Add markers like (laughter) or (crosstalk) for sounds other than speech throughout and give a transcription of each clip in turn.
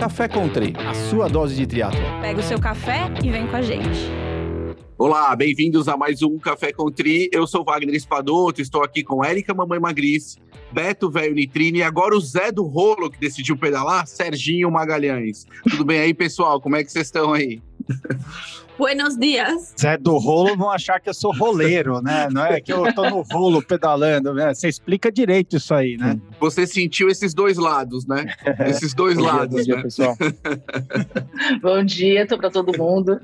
Café Country, a sua dose de triatlo. Pega o seu café e vem com a gente. Olá, bem-vindos a mais um Café Country. Eu sou Wagner Espadoto, estou aqui com Érica Mamãe Magris, Beto Velho Nitrine e agora o Zé do Rolo que decidiu pedalar, Serginho Magalhães. Tudo bem aí, pessoal? Como é que vocês estão aí? Buenos dias. Zé do rolo vão achar que eu sou roleiro, né? Não é que eu tô no rolo pedalando, né? Você explica direito isso aí, né? Você sentiu esses dois lados, né? Esses dois Bom lados, bom dia, né? pessoal. (laughs) Bom dia, tô para todo mundo.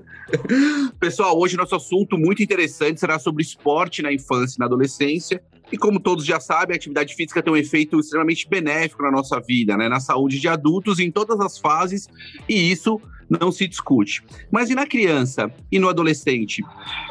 Pessoal, hoje nosso assunto muito interessante será sobre esporte na infância e na adolescência. E como todos já sabem, a atividade física tem um efeito extremamente benéfico na nossa vida, né? Na saúde de adultos em todas as fases, e isso não se discute. Mas e na criança e no adolescente?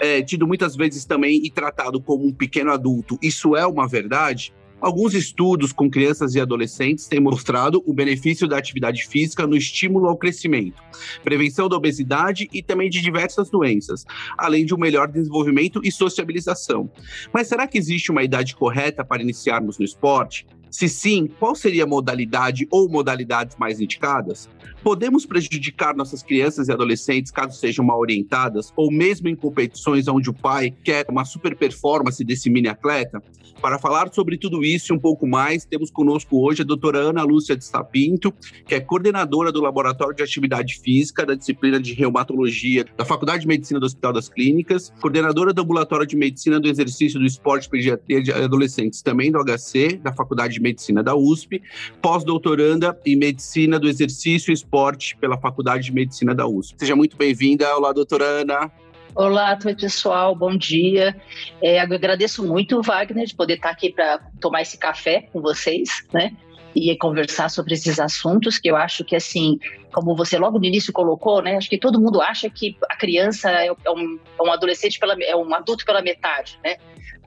É, tido muitas vezes também e tratado como um pequeno adulto, isso é uma verdade? Alguns estudos com crianças e adolescentes têm mostrado o benefício da atividade física no estímulo ao crescimento, prevenção da obesidade e também de diversas doenças, além de um melhor desenvolvimento e sociabilização. Mas será que existe uma idade correta para iniciarmos no esporte? Se sim, qual seria a modalidade ou modalidades mais indicadas? Podemos prejudicar nossas crianças e adolescentes caso sejam mal orientadas ou mesmo em competições onde o pai quer uma super performance desse mini atleta? Para falar sobre tudo isso e um pouco mais, temos conosco hoje a doutora Ana Lúcia de Sapinto, que é coordenadora do Laboratório de Atividade Física da disciplina de Reumatologia da Faculdade de Medicina do Hospital das Clínicas, coordenadora do Ambulatório de Medicina do Exercício do Esporte Pediatria de Adolescentes, também do HC, da Faculdade de Medicina da USP, pós-doutoranda em Medicina do Exercício e Esporte pela Faculdade de Medicina da USP. Seja muito bem-vinda. Olá, doutora Ana. Olá, oi, pessoal, bom dia. É, eu agradeço muito, Wagner, de poder estar aqui para tomar esse café com vocês, né? E conversar sobre esses assuntos que eu acho que, assim, como você logo no início colocou, né? Acho que todo mundo acha que a criança é um, é um adolescente, pela, é um adulto pela metade, né?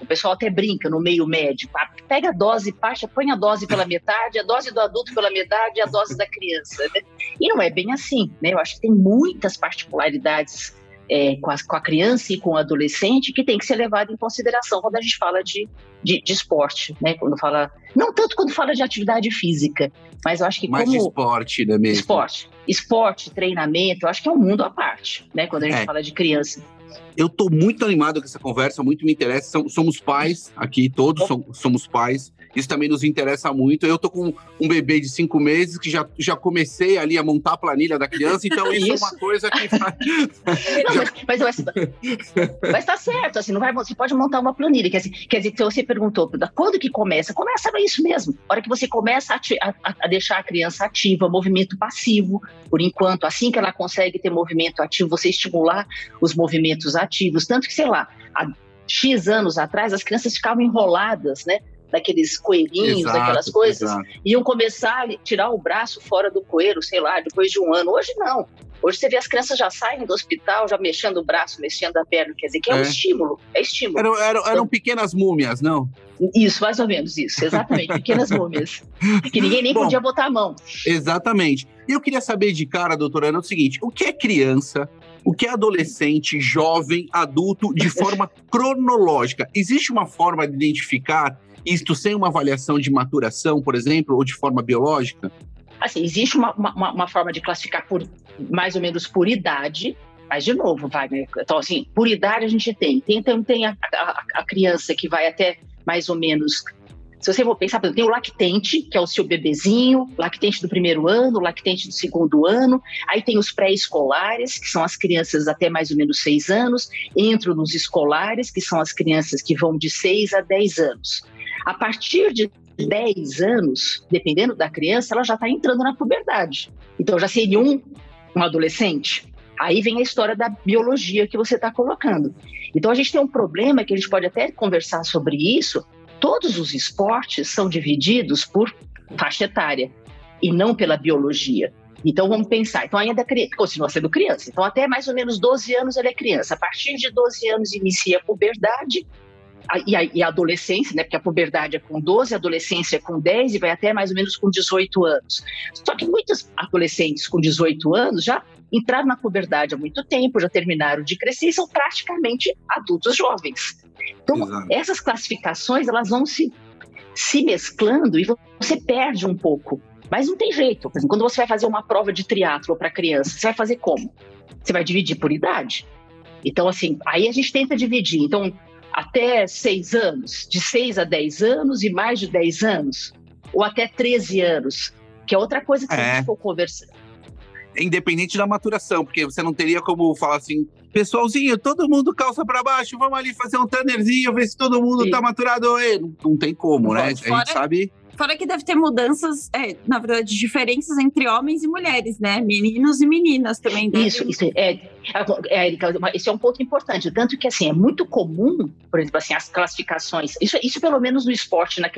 O pessoal até brinca no meio médio. Ah, Pega a dose, parte, põe a dose pela metade, a dose do adulto pela metade e a dose da criança. Né? E não é bem assim, né? Eu acho que tem muitas particularidades é, com, a, com, a, criança e com o adolescente que tem que ser levado em consideração quando a gente fala de, de, de, esporte, né? Quando fala, não tanto quando fala de atividade física, mas eu acho que Mais como de esporte, né mesmo? Esporte, esporte, treinamento, eu acho que é um mundo à parte, né? Quando a gente É. fala de criança. Eu estou muito animado com essa conversa, muito me interessa. Som- Somos pais aqui, todos som- somos pais. Isso também nos interessa muito. Eu tô com um bebê de cinco meses que já, já comecei ali a montar a planilha da criança, então (laughs) isso, é Isso. uma coisa que (laughs) faz. Não, mas, mas, mas, mas tá certo, assim, não vai, você pode montar uma planilha. Quer dizer, quer dizer, que você perguntou, quando que começa? Começa é isso mesmo. A hora que você começa a- a- a deixar a criança ativa, movimento passivo, por enquanto, assim que ela consegue ter movimento ativo, você estimular os movimentos ativos. Tanto que, sei lá, há X anos atrás, as crianças ficavam enroladas, né? Daqueles coelhinhos, Exato, daquelas coisas exato. iam começar a tirar o braço fora do coelho, sei lá, depois de um ano. Hoje não. Hoje você vê as crianças já saem do hospital, já mexendo o braço, mexendo a perna, quer dizer, que é, um É. estímulo, é estímulo. Eram, eram, eram pequenas múmias, não? Isso, mais ou menos isso, exatamente, pequenas múmias, (laughs) que ninguém nem Bom. podia botar a mão. Exatamente. E eu queria saber de cara, doutora Ana, o seguinte: o que é criança? O que é adolescente, jovem, adulto, de forma (laughs) cronológica? Existe uma forma de identificar isto sem uma avaliação de maturação, por exemplo, ou de forma biológica? Assim, existe uma, uma, uma forma de classificar por mais ou menos por idade, mas de novo, Wagner, então assim, por idade a gente tem. Tem, então, tem a, a, a criança que vai até mais ou menos. Se você for pensar, tem o lactente, que é o seu bebezinho, lactente do primeiro ano, lactente do segundo ano, aí tem os pré-escolares, que são as crianças até mais ou menos seis anos, entro nos escolares, que são as crianças que vão de seis a dez anos. A partir de 10 anos, dependendo da criança, ela já está entrando na puberdade. Então já seria um, um adolescente. Aí vem a história da biologia que você está colocando. Então a gente tem um problema que a gente pode até conversar sobre isso. Todos os esportes são divididos por faixa etária e não pela biologia. Então vamos pensar, então ainda cri- continua sendo criança. Então até mais ou menos 12 anos ele é criança. A partir de 12 anos inicia a puberdade e a, e a adolescência, né? Porque a puberdade é com 12, a adolescência é com 10 e vai até mais ou menos com 18 anos. Só que muitos adolescentes com 18 anos já entraram na puberdade há muito tempo, já terminaram de crescer e são praticamente adultos jovens. Então, Exato. essas classificações elas vão se, se mesclando e você perde um pouco Mas não tem jeito. Exemplo, quando você vai fazer uma prova de triatlo para criança, você vai fazer como? Você vai dividir por idade. Então, assim, aí a gente tenta dividir. Então, até seis anos, de seis a dez anos e mais de dez anos, ou até 13 anos, que é outra coisa que é. a gente for conversar. Independente da maturação, porque você não teria como falar assim, pessoalzinho, todo mundo calça para baixo, vamos ali fazer um tannerzinho, ver se todo mundo Sim. tá maturado. Não, não tem como, né? Fora, a gente sabe Fora que deve ter mudanças, é, na verdade, diferenças entre homens e mulheres, né? Meninos e meninas também. Isso, isso é, é, esse é um ponto importante. Tanto que, assim, é muito comum, por exemplo, assim, as classificações, isso, isso pelo menos no esporte, na,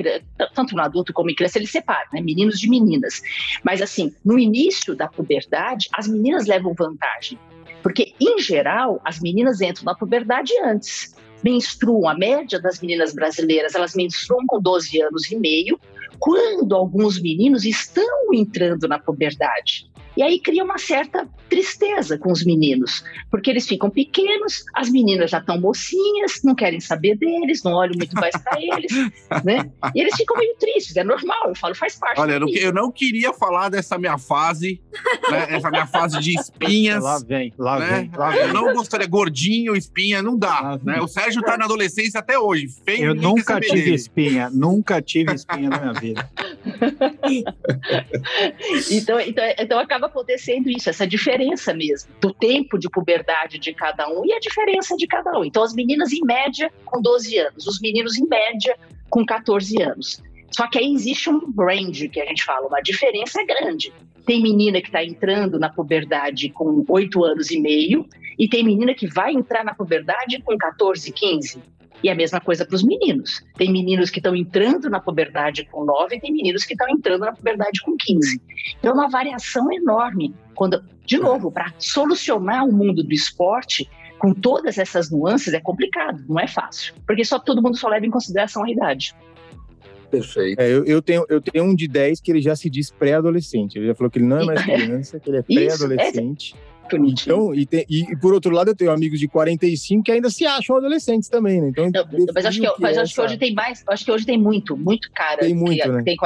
tanto no adulto como em criança, ele separa, né? Meninos de meninas. Mas, assim, no início da puberdade, as meninas levam vantagem. Porque, em geral, as meninas entram na puberdade antes menstruam, a média das meninas brasileiras, elas menstruam com 12 anos e meio, quando alguns meninos estão entrando na puberdade. E aí cria uma certa tristeza com os meninos, porque eles ficam pequenos, as meninas já estão mocinhas, não querem saber deles, não olham muito mais para eles, (laughs) né? E eles ficam meio tristes, é normal, eu falo, faz parte. Olha, eu não, eu não, queria falar dessa minha fase, né? essa minha fase de espinhas. Lá vem, lá né? vem, lá vem. Eu não gostaria, gordinho, espinha, não dá, né? O Sérgio tá na adolescência até hoje, feio. Eu nunca tive dele. espinha, nunca tive espinha na minha vida. (laughs) (laughs) então, então, então acaba acontecendo isso, essa diferença mesmo, do tempo de puberdade de cada um e a diferença de cada um. Então, as meninas, em média, com 12 anos, os meninos, em média, com 14 anos. Só que aí existe um range que a gente fala, uma diferença grande. Tem menina que está entrando na puberdade com 8 anos e meio, e tem menina que vai entrar na puberdade com 14, 15. E a mesma coisa para os meninos. Tem meninos que estão entrando na puberdade com 9 e tem meninos que estão entrando na puberdade com 15. Então, é uma variação enorme. Quando, de novo, para solucionar o mundo do esporte, com todas essas nuances, é complicado, não é fácil. Porque só todo mundo só leva em consideração a idade. Perfeito. É, eu, eu, tenho, eu tenho um de 10 que ele já se diz pré-adolescente. Ele já falou que ele não é mais criança, que ele é pré-adolescente. Então, e, tem, e, por outro lado, eu tenho amigos de 45 que ainda se acham adolescentes também, né? Então, mas acho que, que mas acho que hoje tem mais, acho que hoje tem muito, muito cara tem muito, que, né? tem,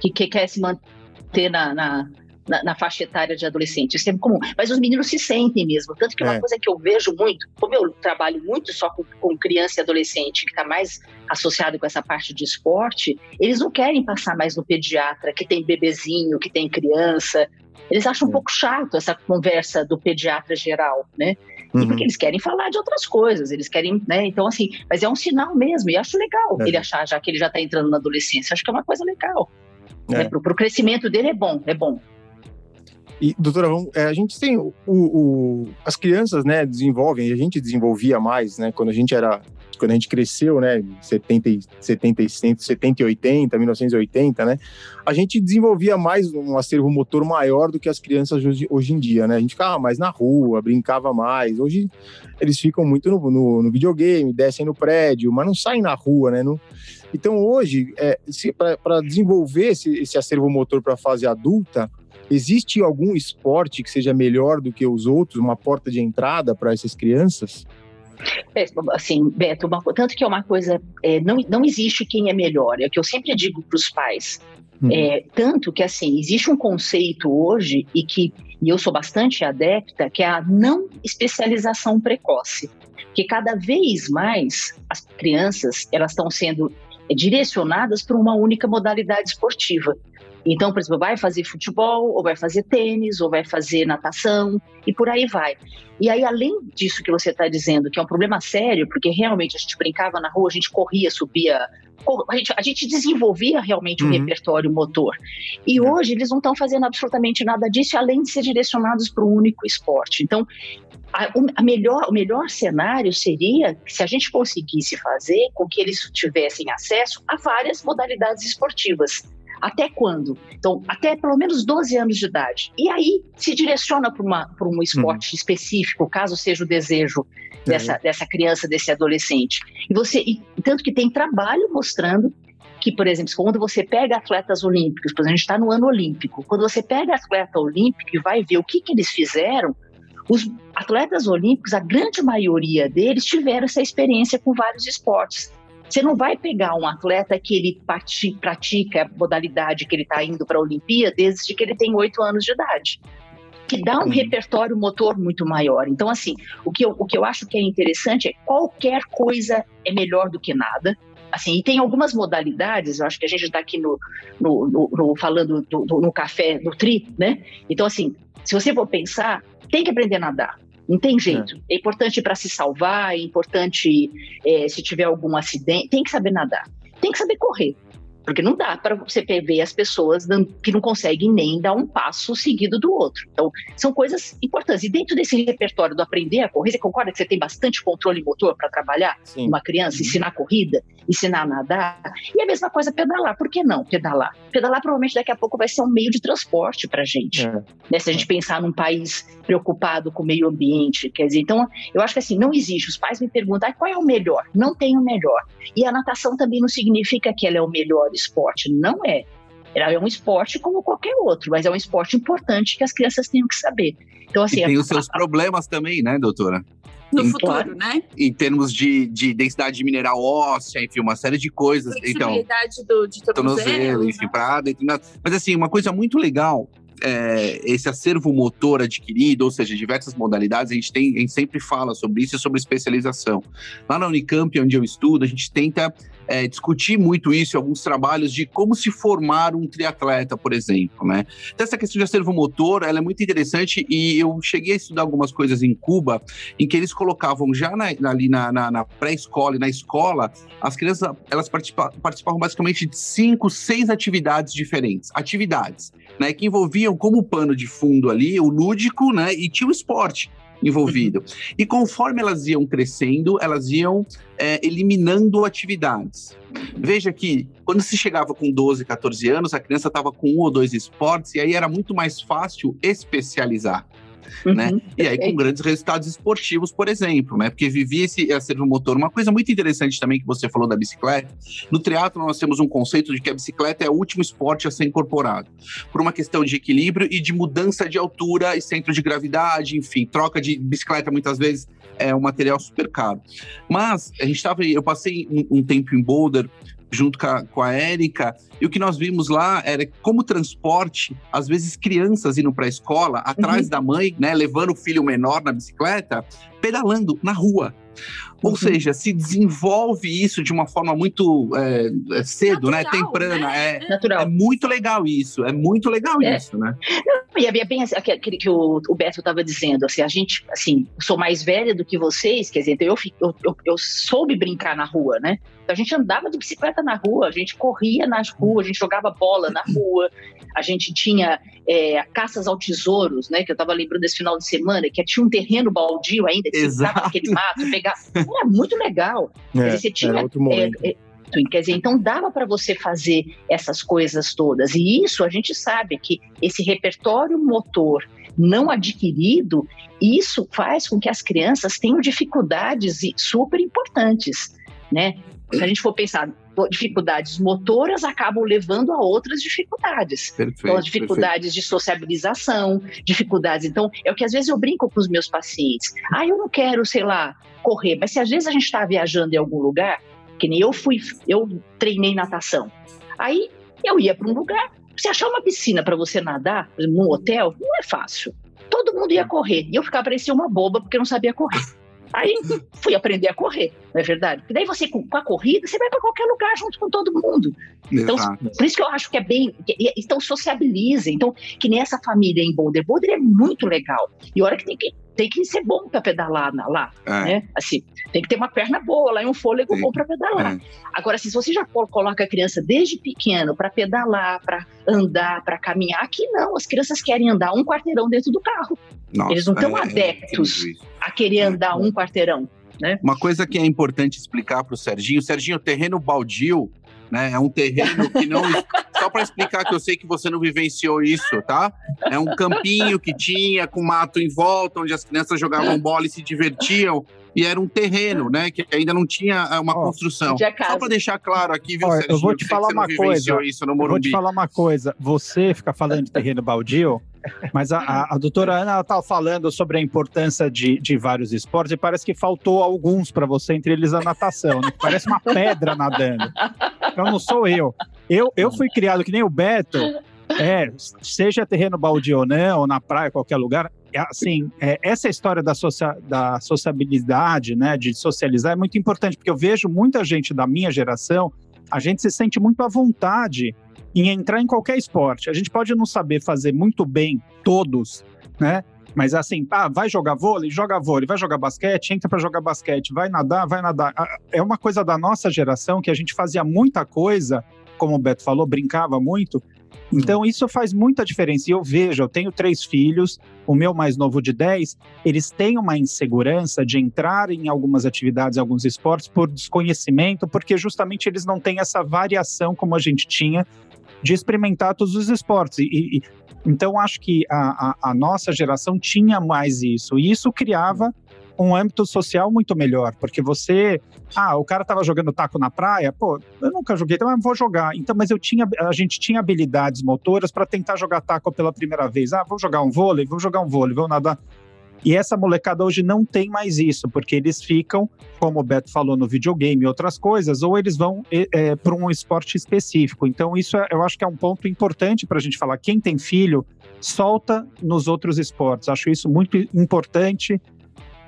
que, que, quer se manter na, na, na, na, faixa etária de adolescente. Isso é comum. Mas os meninos se sentem mesmo. Tanto que uma é. coisa que eu vejo muito, como eu trabalho muito só com, com criança e adolescente, que está mais associado com essa parte de esporte, eles não querem passar mais no pediatra, que tem bebezinho, que tem criança. Eles acham um pouco chato essa conversa do pediatra geral, né? E uhum. porque eles querem falar de outras coisas, eles querem, né? Então, assim, mas é um sinal mesmo, e acho legal é. ele achar já que ele já está entrando na adolescência. Acho que é uma coisa legal. É. Né? Para o crescimento dele é bom, é bom. E, doutora, é, a gente tem o, o, as crianças, né, desenvolvem, a gente desenvolvia mais, né, quando a gente era, quando a gente cresceu, né, 70, 70, 70 e 80, 1980, né, a gente desenvolvia mais um acervo motor maior do que as crianças hoje, hoje em dia, né, a gente ficava mais na rua, brincava mais, hoje eles ficam muito no, no, no videogame, descem no prédio, mas não saem na rua, né, então hoje, é, para desenvolver esse, esse acervo motor para a fase adulta, Existe algum esporte que seja melhor do que os outros, uma porta de entrada para essas crianças? É, assim, Beto, uma, tanto que é uma coisa, é, não, não existe quem é melhor, é o que eu sempre digo para os pais. Uhum. É, tanto que, assim, existe um conceito hoje, e que e eu sou bastante adepta, que é a não especialização precoce. Que cada vez mais as crianças elas estão sendo direcionadas para uma única modalidade esportiva. Então, por exemplo, vai fazer futebol, ou vai fazer tênis, ou vai fazer natação, e por aí vai. E aí, além disso que você está dizendo, que é um problema sério, porque realmente a gente brincava na rua, a gente corria, subia, a gente, a gente desenvolvia realmente uhum. um repertório motor. E uhum. hoje eles não estão fazendo absolutamente nada disso, além de ser direcionados para um único esporte. Então, a, a, melhor, o melhor cenário seria se a gente conseguisse fazer com que eles tivessem acesso a várias modalidades esportivas. Até quando? Então, até pelo menos 12 anos de idade. E aí se direciona para um esporte uhum. específico, caso seja o desejo dessa, dessa criança, desse adolescente. E você, e, tanto que tem trabalho mostrando que, por exemplo, quando você pega atletas olímpicos, por exemplo, a gente está no ano olímpico, quando você pega atleta olímpico e vai ver o que, que eles fizeram, os atletas olímpicos, a grande maioria deles tiveram essa experiência com vários esportes. Você não vai pegar um atleta que ele pratica a modalidade que ele está indo para a Olimpíada desde que ele tem oito anos de idade que dá um repertório motor muito maior. Então, assim, o que, eu, o que eu acho que é interessante é qualquer coisa é melhor do que nada. Assim, e tem algumas modalidades, eu acho que a gente está aqui no, no, no, no falando do, do, no café do tri, né? Então, assim, se você for pensar, tem que aprender a nadar. Não tem jeito. É, é importante para se salvar, é importante é, se tiver algum acidente, tem que saber nadar. Tem que saber correr. Porque não dá para você ver as pessoas que não conseguem nem dar um passo seguido do outro. Então, são coisas importantes. E dentro desse repertório do aprender a correr, você concorda que você tem bastante controle motor para trabalhar Sim. uma criança, uhum. ensinar corrida, ensinar a nadar? E a mesma coisa pedalar. Por que não pedalar? Pedalar provavelmente daqui a pouco vai ser um meio de transporte para a gente. É. Né? Se a gente pensar num país preocupado com o meio ambiente. Quer dizer, então, eu acho que assim, não existe. Os pais me perguntam ah, qual é o melhor. Não tem o melhor. E a natação também não significa que ela é o melhor esporte. Não é. Ela é um esporte como qualquer outro, mas é um esporte importante que as crianças têm que saber. Então, assim, e tem a, os seus a, problemas também, né, doutora? No em, futuro, né? Em termos de, de densidade mineral óssea, enfim, uma série de coisas. Então, do, de tornozelo, tornozelo enfim, né? para Mas assim, uma coisa muito legal é, esse acervo motor adquirido, ou seja, diversas modalidades, a gente, tem, a gente sempre fala sobre isso e sobre especialização. Lá na Unicamp, onde eu estudo, a gente tenta é, discutir muito isso em alguns trabalhos de como se formar um triatleta, por exemplo, né? Então, essa questão de acervo motor, ela é muito interessante e eu cheguei a estudar algumas coisas em Cuba, em que eles colocavam já na, ali na, na, na pré-escola e na escola, as crianças, elas participa, participavam basicamente de cinco, seis atividades diferentes. Atividades, né? Que envolviam como pano de fundo ali o lúdico, né? E tinha o esporte envolvido. E conforme elas iam crescendo, elas iam é, eliminando atividades. Veja que quando se chegava com 12, 14 anos, a criança estava com um ou dois esportes, e aí era muito mais fácil especializar. Uhum, né? E aí com grandes resultados esportivos, por exemplo, né? Porque vivia esse acervo motor. Uma coisa muito interessante também que você falou da bicicleta, no triatlo nós temos um conceito de que a bicicleta é o último esporte a ser incorporado, por uma questão de equilíbrio e de mudança de altura e centro de gravidade, enfim, troca de bicicleta muitas vezes é um material super caro. Mas a gente estava, eu passei um, um tempo em Boulder junto com a, com a Érica, e o que nós vimos lá era como transporte, às vezes crianças indo para a escola, atrás uhum. da mãe, né, levando o filho menor na bicicleta, pedalando na rua. Ou uhum. seja, se desenvolve isso de uma forma muito é, é cedo, né, Natural, né? Temprana. Né? É, Natural. é muito legal isso, é muito legal é. isso, né? E é bem assim, aquele que o, o Beto estava dizendo, assim, a gente, assim, sou mais velha do que vocês, quer dizer, então eu, eu, eu, eu soube brincar na rua, né? Então a gente andava de bicicleta na rua, a gente corria nas ruas, a gente jogava bola na rua, a gente tinha é, caças ao tesouros, né? Que eu estava lembrando desse final de semana, que tinha um terreno baldio ainda, que você naquele mato, pegar. (laughs) Era muito legal. É, você tinha. É, é, quer dizer, então dava para você fazer essas coisas todas. E isso a gente sabe que esse repertório motor não adquirido, isso faz com que as crianças tenham dificuldades super importantes, né? Se a gente for pensar, dificuldades motoras acabam levando a outras dificuldades. Perfeito, então, as dificuldades perfeito. de sociabilização, dificuldades. Então, é o que às vezes eu brinco com os meus pacientes. Ah, eu não quero, sei lá, correr, mas se às vezes a gente está viajando em algum lugar, que nem eu fui, eu treinei natação. Aí eu ia para um lugar, você achar uma piscina para você nadar, num hotel, não é fácil. Todo mundo ia correr. E eu ficava parecia uma boba porque eu não sabia correr. Aí fui aprender a correr, não é verdade? Porque daí você, com a corrida, você vai para qualquer lugar junto com todo mundo. Então, por isso que eu acho que é bem. Então, sociabilizem. Então, que nessa família em Boulder. Boulder é muito legal. E hora que tem que tem que ser bom para pedalar lá, é. né? Assim, tem que ter uma perna boa lá e um fôlego bom para pedalar. É. Agora, se você já coloca a criança desde pequeno para pedalar, para andar, para caminhar, aqui não, as crianças querem andar um quarteirão dentro do carro. Nossa, Eles não estão é, é adeptos a querer andar um quarteirão. Né? Uma coisa que é importante explicar para o Serginho, Serginho, terreno baldio né? É um terreno que não. (laughs) Só para explicar que eu sei que você não vivenciou isso, tá? É um campinho que tinha com mato em volta, onde as crianças jogavam bola e se divertiam. E era um terreno, né? Que ainda não tinha é, uma construção. Só para deixar claro aqui, viu, Sérgio, eu vou te falar uma coisa. Isso no eu vou te falar uma coisa. Você fica falando de terreno baldio, mas a, a, a doutora Ana estava falando sobre a importância de, de vários esportes e parece que faltou alguns para você, entre eles a natação, né? Parece uma pedra nadando. Então não sou eu. Eu, eu fui criado que nem o Beto. É, seja terreno baldio ou não, ou na praia, qualquer lugar, assim, é, essa história da, socia da sociabilidade, né, de socializar, é muito importante, porque eu vejo muita gente da minha geração, a gente se sente muito à vontade em entrar em qualquer esporte. A gente pode não saber fazer muito bem todos, né? Mas assim, ah, vai jogar vôlei, joga vôlei, vai jogar basquete, entra para jogar basquete, vai nadar, vai nadar. Ah, é uma coisa da nossa geração que a gente fazia muita coisa, como o Beto falou, brincava muito, então, isso faz muita diferença. E eu vejo, eu tenho três filhos, o meu mais novo de 10, eles têm uma insegurança de entrar em algumas atividades, alguns esportes, por desconhecimento, porque justamente eles não têm essa variação como a gente tinha de experimentar todos os esportes. E, e então, acho que a, a, a nossa geração tinha mais isso. E isso criava um âmbito social muito melhor, porque você, ah, o cara tava jogando taco na praia, pô, eu nunca joguei, então eu vou jogar. Então, mas eu tinha, a gente tinha habilidades motoras para tentar jogar taco pela primeira vez. Ah, vou jogar um vôlei, vou jogar um vôlei, vou nadar. E essa molecada hoje não tem mais isso, porque eles ficam, como o Beto falou, no videogame e outras coisas, ou eles vão é, para um esporte específico. Então, isso é, eu acho que é um ponto importante para a gente falar. Quem tem filho, solta nos outros esportes. Acho isso muito importante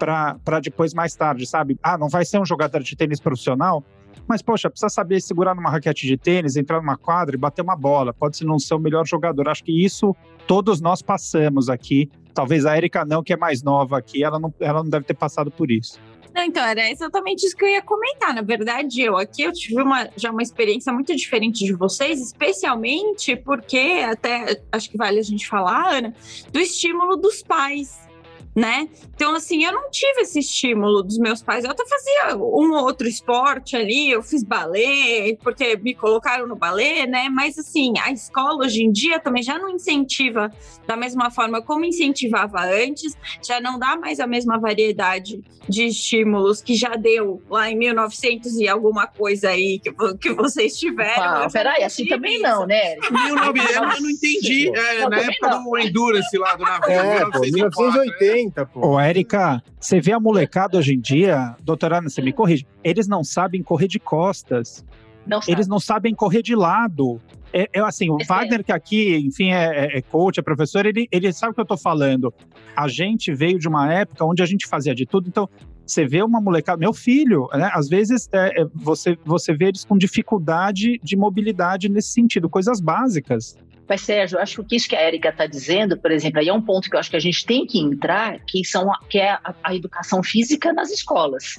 para depois, mais tarde, sabe? Ah, não vai ser um jogador de tênis profissional, mas, poxa, precisa saber segurar numa raquete de tênis, entrar numa quadra e bater uma bola. Pode não ser o melhor jogador. Acho que isso todos nós passamos aqui. Talvez a Erika não, que é mais nova aqui, ela não, ela não deve ter passado por isso. Não, então, era exatamente isso que eu ia comentar. Na verdade, eu aqui eu tive uma, já uma experiência muito diferente de vocês, especialmente porque, até acho que vale a gente falar, Ana, do estímulo dos pais né? Então, assim, eu não tive esse estímulo dos meus pais. Eu até fazia um outro esporte ali, eu fiz balé, porque me colocaram no balé, né? Mas, assim, a escola hoje em dia também já não incentiva da mesma forma como incentivava antes, já não dá mais a mesma variedade de estímulos que já deu lá em 1900 e alguma coisa aí que, que vocês tiveram. Ah, peraí, assim também não, né? 1900 eu não entendi. É, na época não. do Endurance lá do navio. É, 1980. 80, pô. Ô, Érica, você vê a molecada hoje em dia, doutora Ana, você me corrige, eles não sabem correr de costas. Não eles não sabem correr de lado. É, é assim, o Esse Wagner, é. que aqui, enfim, é, é, é, coach, é professor, ele, ele sabe o que eu tô falando. A gente veio de uma época onde a gente fazia de tudo, então você vê uma molecada, meu filho, né? Às vezes é, é, você, você vê eles com dificuldade de mobilidade nesse sentido, coisas básicas. Mas, Sérgio, acho que isso que a Erika está dizendo, por exemplo, aí é um ponto que eu acho que a gente tem que entrar, que, são, que é a, a educação física nas escolas.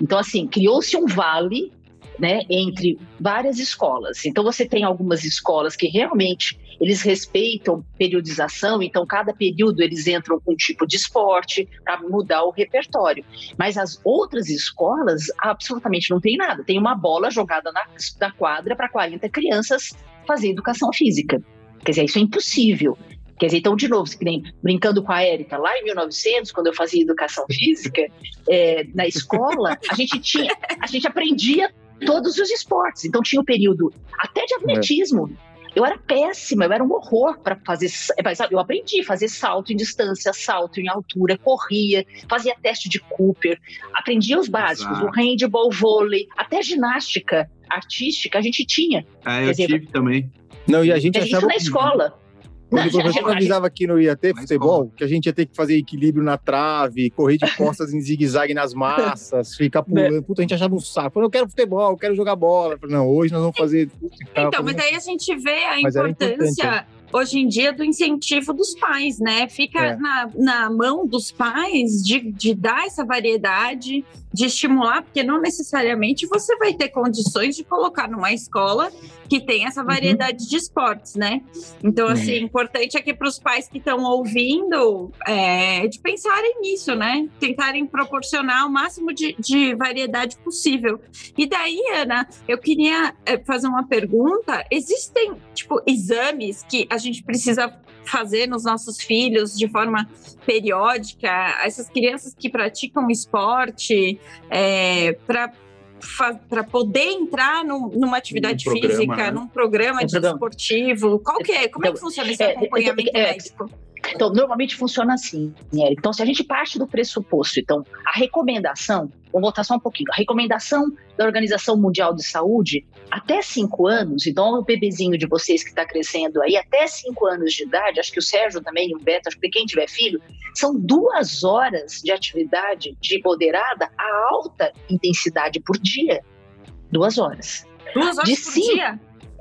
Então, assim, criou-se um vale né, entre várias escolas. Então você tem algumas escolas que realmente eles respeitam periodização, então cada período eles entram com um tipo de esporte para mudar o repertório. Mas as outras escolas absolutamente não tem nada. Tem uma bola jogada na, na quadra para 40 crianças fazer educação física. Quer dizer, isso é impossível. Quer dizer, então, de novo, brincando com a Érica, lá em 1900, quando eu fazia educação física, é, na escola, a gente tinha, a gente aprendia todos os esportes. Então, tinha o um período até de atletismo. É. Eu era péssima, eu era um horror para fazer. Eu aprendi a fazer salto em distância, salto em altura, corria, fazia teste de Cooper, aprendia os básicos, Exato. o handball, vôlei, até ginástica artística a gente tinha. É, eu dizer, tive também. Não, e a gente achava. Isso na escola. Quando o (laughs) professor avisava que não ia ter futebol, que a gente ia ter que fazer equilíbrio na trave, correr de costas em zigue-zague nas massas, (laughs) ficar pulando. Puta, a gente achava um saco. Falei, eu quero futebol, eu quero jogar bola. Falei, não, hoje nós vamos fazer. Então, mas aí a gente vê a importância hoje em dia do incentivo dos pais, né? Fica é. na, na mão dos pais de, de dar essa variedade de estimular, porque não necessariamente você vai ter condições de colocar numa escola que tem essa variedade uhum. de esportes, né? Então, assim, uhum. importante aqui para os pais que estão ouvindo é, de pensarem nisso, né? Tentarem proporcionar o máximo de, de variedade possível. E daí, Ana, eu queria é, fazer uma pergunta: existem, tipo, exames que a gente precisa fazer nos nossos filhos de forma periódica, essas crianças que praticam esporte, é, para para poder entrar no, numa atividade um programa, física, né? num programa de esportivo? Qual que é? Como é que então, funciona esse é, acompanhamento é, é, médico? Então, normalmente funciona assim, Eric. Então, se a gente parte do pressuposto, então, a recomendação, vou voltar só um pouquinho, a recomendação da Organização Mundial de Saúde, até cinco anos, então o bebezinho de vocês que está crescendo aí, até cinco anos de idade, acho que o Sérgio também, o Beto, acho que quem tiver filho, são duas horas de atividade de moderada a alta intensidade por dia. Duas horas. Duas horas de por cinco, dia?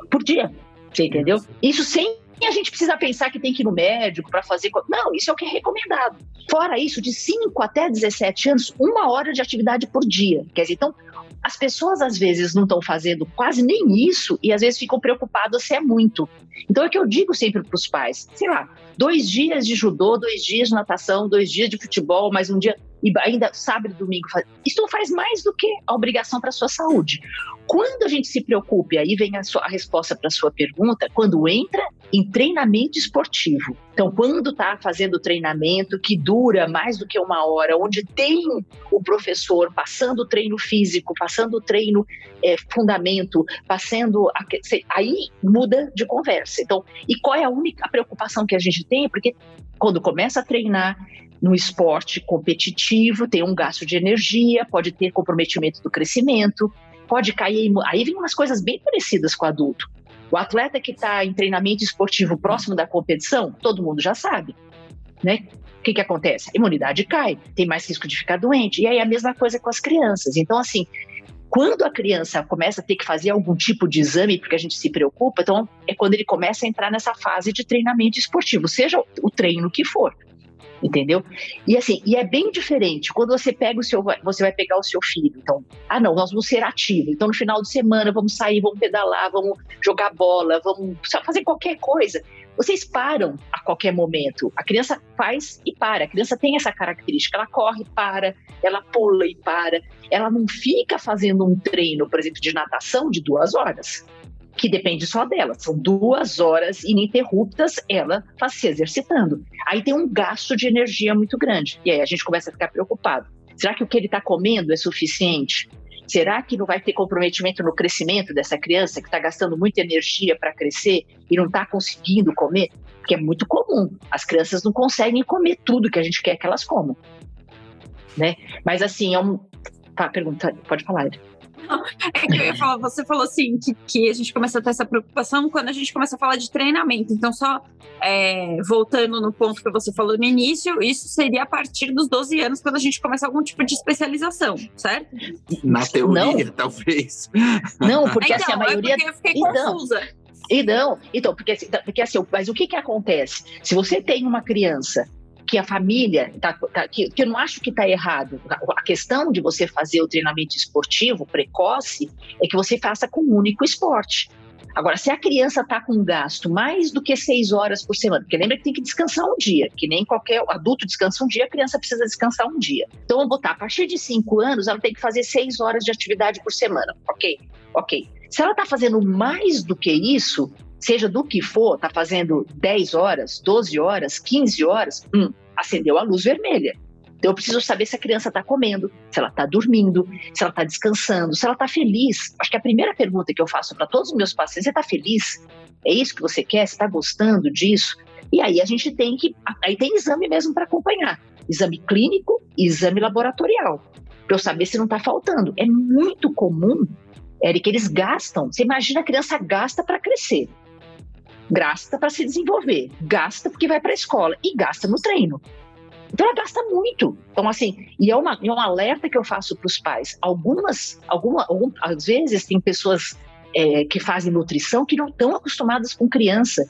Por dia. Você entendeu? Isso sem e a gente precisa pensar que tem que ir no médico para fazer. Não, isso é o que é recomendado. Fora isso, de 5 até 17 anos, uma hora de atividade por dia. Quer dizer, então, as pessoas às vezes não estão fazendo quase nem isso e às vezes ficam preocupadas se é muito. Então é o que eu digo sempre para os pais: sei lá, dois dias de judô, dois dias de natação, dois dias de futebol, mais um dia e ainda sábado e domingo. Isso faz mais do que a obrigação para a sua saúde. Quando a gente se preocupa, aí vem a, sua, a resposta para a sua pergunta, quando entra em treinamento esportivo. Então, quando está fazendo treinamento que dura mais do que uma hora, onde tem o professor passando o treino físico, passando o treino é, fundamento, passando. A, aí muda de conversa. Então, e qual é a única preocupação que a gente tem? Porque quando começa a treinar, no esporte competitivo, tem um gasto de energia, pode ter comprometimento do crescimento, pode cair. Aí vem umas coisas bem parecidas com o adulto. O atleta que está em treinamento esportivo próximo da competição, todo mundo já sabe, né? O que, que acontece? A imunidade cai, tem mais risco de ficar doente. E aí a mesma coisa com as crianças. Então, assim, quando a criança começa a ter que fazer algum tipo de exame, porque a gente se preocupa, então é quando ele começa a entrar nessa fase de treinamento esportivo, seja o treino que for entendeu? E assim, e é bem diferente quando você pega o seu, você vai pegar o seu filho, então, ah não, nós vamos ser ativos, então no final de semana vamos sair, vamos pedalar, vamos jogar bola, vamos fazer qualquer coisa. Vocês param a qualquer momento. A criança faz e para. A criança tem essa característica. Ela corre, para, ela pula e para. Ela não fica fazendo um treino, por exemplo, de natação de duas horas que depende só dela. São duas horas ininterruptas ela tá se exercitando. Aí tem um gasto de energia muito grande. E aí a gente começa a ficar preocupado. Será que o que ele está comendo é suficiente? Será que não vai ter comprometimento no crescimento dessa criança que está gastando muita energia para crescer e não está conseguindo comer? Porque é muito comum. As crianças não conseguem comer tudo que a gente quer que elas comam. Né? Mas assim, é um. Tá, pergunta, pode falar. Ele. (laughs) É que eu ia falar, você falou assim que, que a gente começa a ter essa preocupação quando a gente começa a falar de treinamento. Então, só é, voltando no ponto que você falou no início, isso seria a partir dos 12 anos, quando a gente começa algum tipo de especialização, certo? Na teoria, não. talvez. Não, porque então, assim, a é maioria. É porque eu fiquei então, confusa. E não, então, porque, porque assim, mas o que, que acontece? Se você tem uma criança que a família, tá, tá, que, que eu não acho que está errado. A questão de você fazer o treinamento esportivo precoce é que você faça com um único esporte. Agora, se a criança está com um gasto mais do que seis horas por semana, porque lembra que tem que descansar um dia, que nem qualquer adulto descansa um dia, a criança precisa descansar um dia. Então, vamos botar, a partir de cinco anos, ela tem que fazer seis horas de atividade por semana. Ok, ok. Se ela está fazendo mais do que isso, seja do que for, está fazendo 10 horas, 12 horas, 15 horas, hum, acendeu a luz vermelha. Então eu preciso saber se a criança está comendo, se ela está dormindo, se ela está descansando, se ela está feliz. Acho que a primeira pergunta que eu faço para todos os meus pacientes: você está feliz? É isso que você quer? Você está gostando disso? E aí a gente tem que. Aí tem exame mesmo para acompanhar: exame clínico e exame laboratorial, para eu saber se não está faltando. É muito comum, Eric, eles gastam. Você imagina a criança gasta para crescer gasta para se desenvolver, gasta porque vai para a escola e gasta no treino. Então ela gasta muito. Então, assim, e é, uma, é um alerta que eu faço para os pais. Algumas, alguma, algum, às vezes, tem pessoas é, que fazem nutrição que não estão acostumadas com criança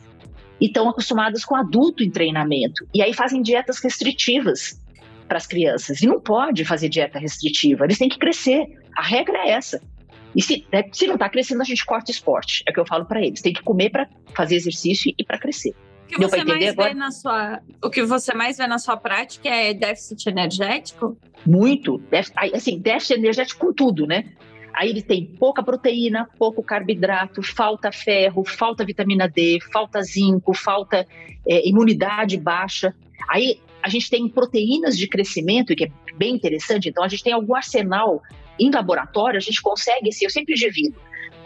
e estão acostumadas com adulto em treinamento. E aí fazem dietas restritivas para as crianças. E não pode fazer dieta restritiva, eles têm que crescer. A regra é essa. E se, né, se não está crescendo, a gente corta esporte. É o que eu falo para eles. Tem que comer para fazer exercício e para crescer. O que, você mais agora? vê na sua, o que você mais vê na sua prática é déficit energético? Muito. Assim, déficit energético com tudo, né? Aí ele tem pouca proteína, pouco carboidrato, falta ferro, falta vitamina D, falta zinco, falta é, imunidade baixa. Aí a gente tem proteínas de crescimento, que é bem interessante. Então a gente tem algum arsenal em laboratório, a gente consegue, assim, eu sempre divido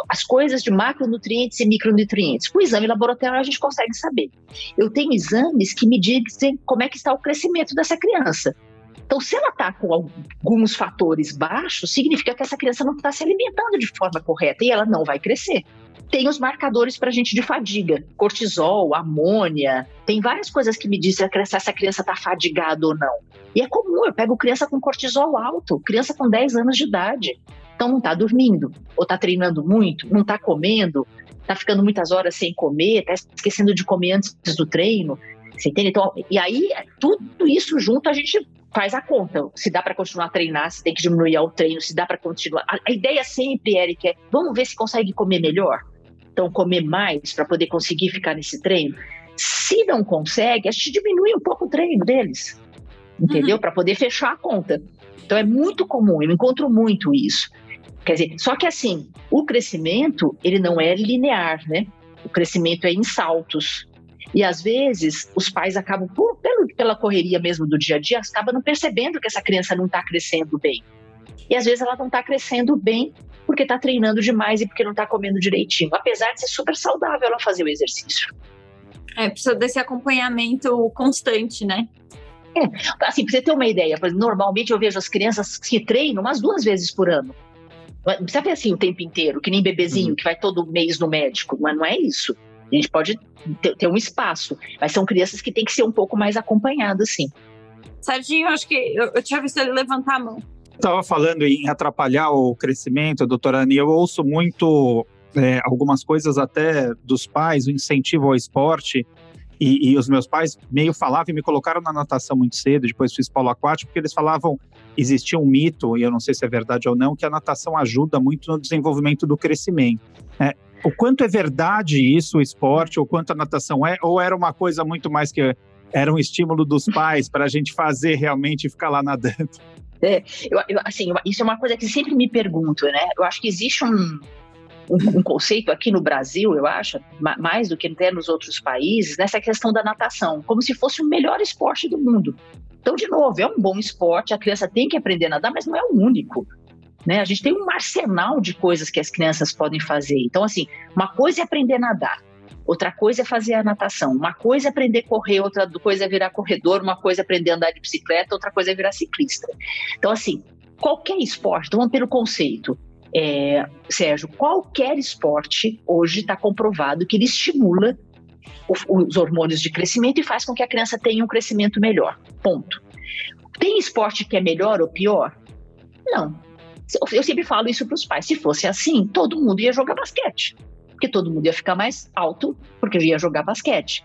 as coisas de macronutrientes e micronutrientes. Com o exame laboratorial a gente consegue saber. Eu tenho exames que me dizem como é que está o crescimento dessa criança. Então, se ela está com alguns fatores baixos, significa que essa criança não está se alimentando de forma correta e ela não vai crescer. Tem os marcadores para a gente de fadiga, cortisol, amônia, tem várias coisas que me dizem se essa criança está fadigada ou não. E é comum, eu pego criança com cortisol alto, criança com 10 anos de idade. Então não está dormindo, ou está treinando muito, não está comendo, está ficando muitas horas sem comer, está esquecendo de comer antes do treino. Você entende? Então, e aí, tudo isso junto a gente faz a conta. Se dá para continuar a treinar, se tem que diminuir o treino, se dá para continuar. A, a, ideia sempre, Eric, é vamos ver se consegue comer melhor. Então, comer mais para poder conseguir ficar nesse treino. Se não consegue, a gente diminui um pouco o treino deles, entendeu? Uhum. Para poder fechar a conta. Então, é muito comum, eu encontro muito isso. Quer dizer, só que assim, o crescimento, ele não é linear, né? O crescimento é em saltos. E às vezes os pais acabam, por, pela correria mesmo do dia a dia, acabam não percebendo que essa criança não está crescendo bem. E às vezes ela não está crescendo bem porque está treinando demais e porque não está comendo direitinho, apesar de ser super saudável ela fazer o exercício. É, precisa desse acompanhamento constante, né? É, assim, pra você ter uma ideia, normalmente eu vejo as crianças que treinam umas duas vezes por ano. Não precisa ver assim o tempo inteiro, que nem bebezinho uhum. que vai todo mês no médico, mas não é isso. A gente pode ter, ter um espaço, mas são crianças que têm que ser um pouco mais acompanhadas, sim. Serginho, acho que eu, eu tinha visto ele levantar a mão. Estava falando em atrapalhar o crescimento, doutora Ani. Eu ouço muito é, algumas coisas até dos pais, o incentivo ao esporte. E, e, os meus pais meio falavam e me colocaram na natação muito cedo, depois fiz polo aquático, porque eles falavam, existia um mito, e eu não sei se é verdade ou não, que a natação ajuda muito no desenvolvimento do crescimento. É, o quanto é verdade isso, o esporte, ou quanto a natação é, ou era uma coisa muito mais que era um estímulo dos pais para a gente fazer realmente ficar lá nadando? É, eu, eu, assim, isso é uma coisa que sempre me pergunto, né? Eu acho que existe um, um, um, conceito aqui no Brasil, eu acho, mais do que até nos outros países, nessa questão da natação, como se fosse o melhor esporte do mundo. Então, de novo, é um bom esporte, a criança tem que aprender a nadar, mas não é o único. Né? A gente tem um arsenal de coisas que as crianças podem fazer. Então, assim, uma coisa é aprender a nadar, outra coisa é fazer a natação, uma coisa é aprender a correr, outra coisa é virar corredor, uma coisa é aprender a andar de bicicleta, outra coisa é virar ciclista. Então, assim, qualquer esporte, então vamos pelo conceito. É, Sérgio, qualquer esporte hoje está comprovado que ele estimula os hormônios de crescimento e faz com que a criança tenha um crescimento melhor. Ponto. Tem esporte que é melhor ou pior? Não. Eu sempre falo isso para os pais. Se fosse assim, todo mundo ia jogar basquete. Porque todo mundo ia ficar mais alto, porque ia jogar basquete.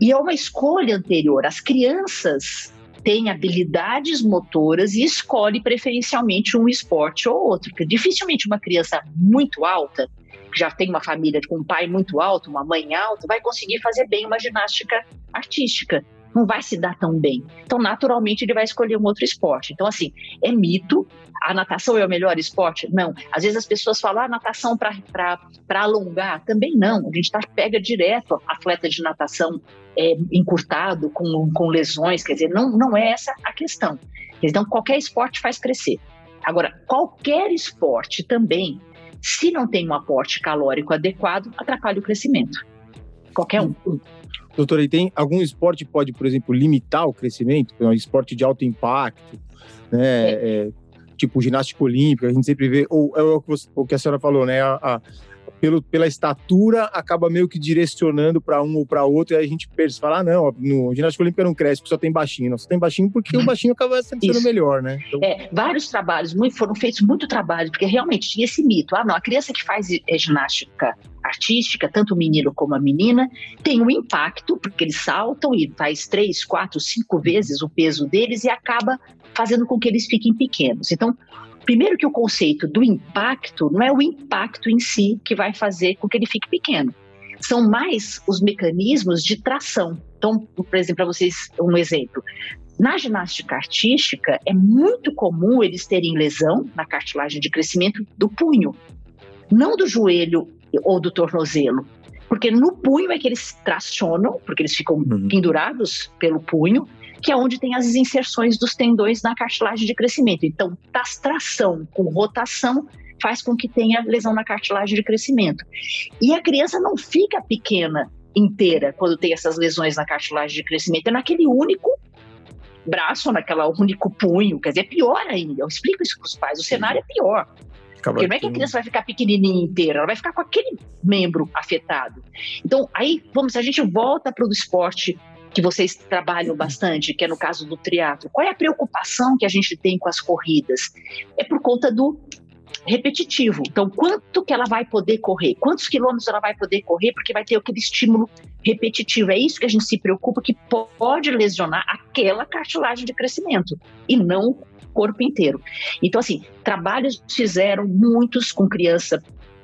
E é uma escolha anterior. As crianças têm habilidades motoras e escolhe preferencialmente um esporte ou outro. Porque dificilmente uma criança muito alta, que já tem uma família com um pai muito alto, uma mãe alta, vai conseguir fazer bem uma ginástica artística não vai se dar tão bem. Então, naturalmente, ele vai escolher um outro esporte. Então, assim, é mito. A natação é o melhor esporte? Não. Às vezes as pessoas falam, ah, natação para alongar. Também não. A gente tá, pega direto atleta de natação é, encurtado, com, com lesões. Quer dizer, não, não é essa a questão. Então, qualquer esporte faz crescer. Agora, qualquer esporte também, se não tem um aporte calórico adequado, atrapalha o crescimento. Qualquer um. Doutora, e tem algum esporte que pode, por exemplo, limitar o crescimento? Um esporte de alto impacto, né? É. É, tipo ginástica olímpica, a gente sempre vê, ou é o que a senhora falou, né? A, a, pelo, pela estatura, acaba meio que direcionando para um ou para outro, e aí a gente pensa, fala, ah, não, no ginástica olímpica não cresce, porque só tem baixinho. Não, só tem baixinho porque o (laughs) baixinho acaba sendo Isso. melhor, né? Então... É, vários trabalhos, muito, foram feitos muito trabalho, porque realmente tinha esse mito. Ah, não, a criança que faz é, ginástica artística, tanto o menino como a menina, tem um impacto, porque eles saltam e faz três, quatro, cinco vezes o peso deles e acaba fazendo com que eles fiquem pequenos. Então, primeiro que o conceito do impacto não é o impacto em si que vai fazer com que ele fique pequeno. São mais os mecanismos de tração. Então, por exemplo, para vocês um exemplo. Na ginástica artística, é muito comum eles terem lesão na cartilagem de crescimento do punho, não do joelho ou do tornozelo. Porque no punho é que eles tracionam, porque eles ficam uhum. pendurados pelo punho, que é onde tem as inserções dos tendões na cartilagem de crescimento. Então, tração com rotação faz com que tenha lesão na cartilagem de crescimento. E a criança não fica pequena inteira quando tem essas lesões na cartilagem de crescimento, é naquele único braço, naquele único punho, quer dizer, é pior ainda. Eu explico isso para os pais, o cenário é pior. Porque não é que a criança vai ficar pequenininha inteira, ela vai ficar com aquele membro afetado. Então, aí, vamos, a gente volta para o esporte que vocês trabalham bastante, que é no caso do triatlo, qual é a preocupação que a gente tem com as corridas? É por conta do repetitivo. Então, quanto que ela vai poder correr? Quantos quilômetros ela vai poder correr? Porque vai ter aquele estímulo repetitivo. É isso que a gente se preocupa, que pode lesionar aquela cartilagem de crescimento e não o corpo inteiro. Então, assim, trabalhos fizeram muitos com criança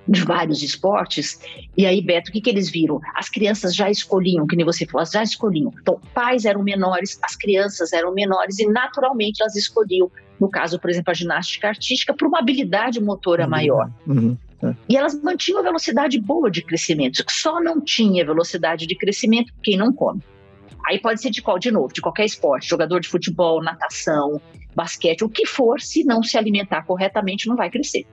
de vários esportes. E aí, Beto, o que, que eles viram? As crianças já escolhiam, que nem você falou, já escolhiam. Então, pais eram menores, as crianças eram menores e naturalmente elas escolhiam, no caso, por exemplo, a ginástica artística, por uma habilidade motora uhum. maior. Uhum. É. E elas mantinham a velocidade boa de crescimento, só não tinha velocidade de crescimento quem não come. Aí pode ser de qual, de novo, de qualquer esporte, jogador de futebol, natação, basquete, o que for, se não se alimentar corretamente, não vai crescer.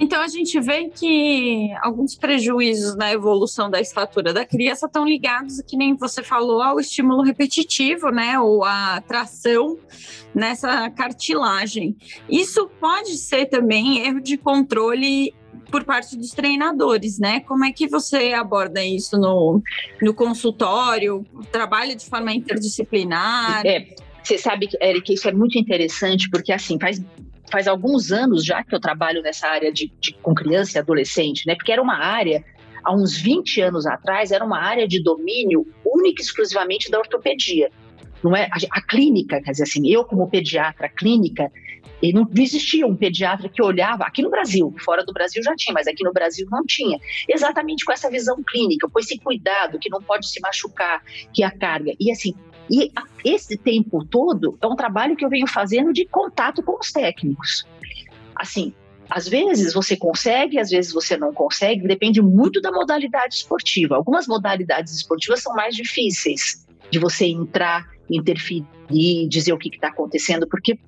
Então a gente vê que alguns prejuízos na evolução da estatura da criança estão ligados, que nem você falou, ao estímulo repetitivo, né, ou à tração nessa cartilagem. Isso pode ser também erro de controle por parte dos treinadores, né? Como é que você aborda isso no, no consultório? Trabalha de forma interdisciplinar? É, você sabe, Eric, isso é muito interessante, porque assim, faz faz alguns anos já que eu trabalho nessa área de, de, com criança e adolescente, né? Porque era uma área, há uns 20 anos atrás, era uma área de domínio única e exclusivamente da ortopedia. Não é a, a clínica, quer dizer assim, eu como pediatra clínica, e não, existia um pediatra que olhava, aqui no Brasil, fora do Brasil já tinha, mas aqui no Brasil não tinha, exatamente com essa visão clínica, com esse cuidado que não pode se machucar, que a carga. E assim, e esse tempo todo é um trabalho que eu venho fazendo de contato com os técnicos. Assim, às vezes você consegue, às vezes você não consegue, depende muito da modalidade esportiva. Algumas modalidades esportivas são mais difíceis de você entrar, interferir, dizer o que está acontecendo, porque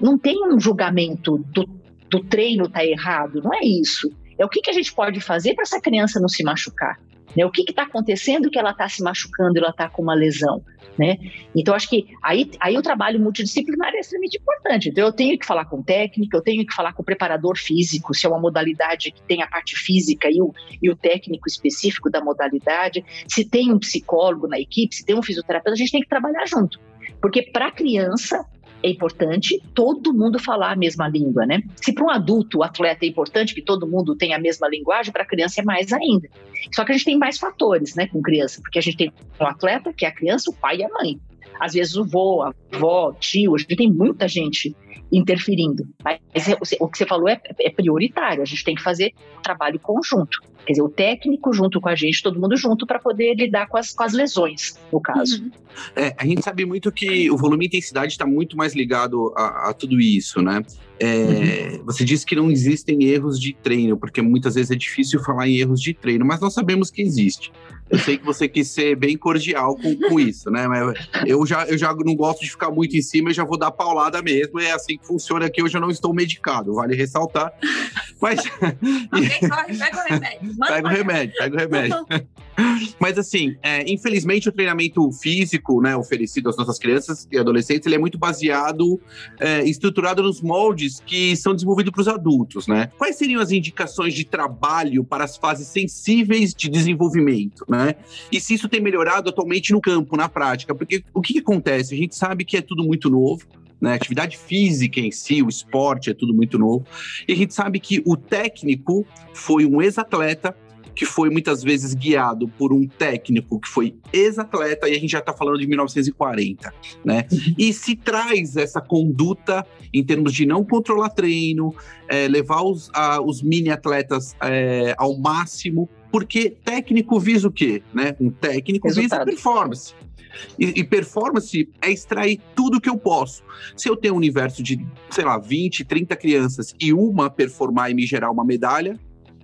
não tem um julgamento do, do treino tá errado, não é isso. É o que, que a gente pode fazer para essa criança não se machucar. Né? O que está acontecendo que ela está se machucando ela está com uma lesão? Né? Então, acho que aí, aí o trabalho multidisciplinar é extremamente importante. Então, eu tenho que falar com o técnico, eu tenho que falar com o preparador físico, se é uma modalidade que tem a parte física e o, e o técnico específico da modalidade, se tem um psicólogo na equipe, se tem um fisioterapeuta, a gente tem que trabalhar junto. Porque para a criança, é importante todo mundo falar a mesma língua, né? Se para um adulto o atleta é importante que todo mundo tenha a mesma linguagem, para a criança é mais ainda. Só que a gente tem mais fatores, né, com criança, porque a gente tem o atleta, que é a criança, o pai e a mãe. Às vezes o vô, a avó, tio, a gente tem muita gente interferindo. Mas é, o que você falou é, é prioritário, a gente tem que fazer trabalho conjunto. Quer dizer, o técnico junto com a gente, todo mundo junto, para poder lidar com as, com as lesões, no caso. Uhum. É, a gente sabe muito que o volume e intensidade está muito mais ligado a, a tudo isso, né? É, uhum. Você disse que não existem erros de treino, porque muitas vezes é difícil falar em erros de treino, mas nós sabemos que existe. Eu sei que você quis ser bem cordial com, com (laughs) isso, né? Mas eu já, eu já não gosto de ficar muito em cima, eu já vou dar paulada mesmo. É assim que funciona aqui. Hoje eu não estou medicado, vale ressaltar. Mas. corre, (laughs) pega o remédio. pega o remédio, pega o remédio. Mas assim, é, infelizmente o treinamento físico, né, oferecido às nossas crianças e adolescentes, ele é muito baseado, é, estruturado nos moldes que são desenvolvidos para os adultos, né? Quais seriam as indicações de trabalho para as fases sensíveis de desenvolvimento, né? E se isso tem melhorado atualmente no campo, na prática? Porque o que, que acontece? A gente sabe que é tudo muito novo, né? Atividade física em si, o esporte é tudo muito novo. E a gente sabe que o técnico foi um ex-atleta que foi muitas vezes guiado por um técnico que foi ex-atleta, e a gente já está falando de 1940, né? E se traz essa conduta em termos de não controlar treino, é, levar os, a, os mini-atletas é, ao máximo, porque técnico visa o quê? Né? Um técnico Resultado. visa performance. E, e, performance é extrair tudo que eu posso. Se eu tenho um universo de, sei lá, 20, 30 crianças e uma performar e me gerar uma medalha,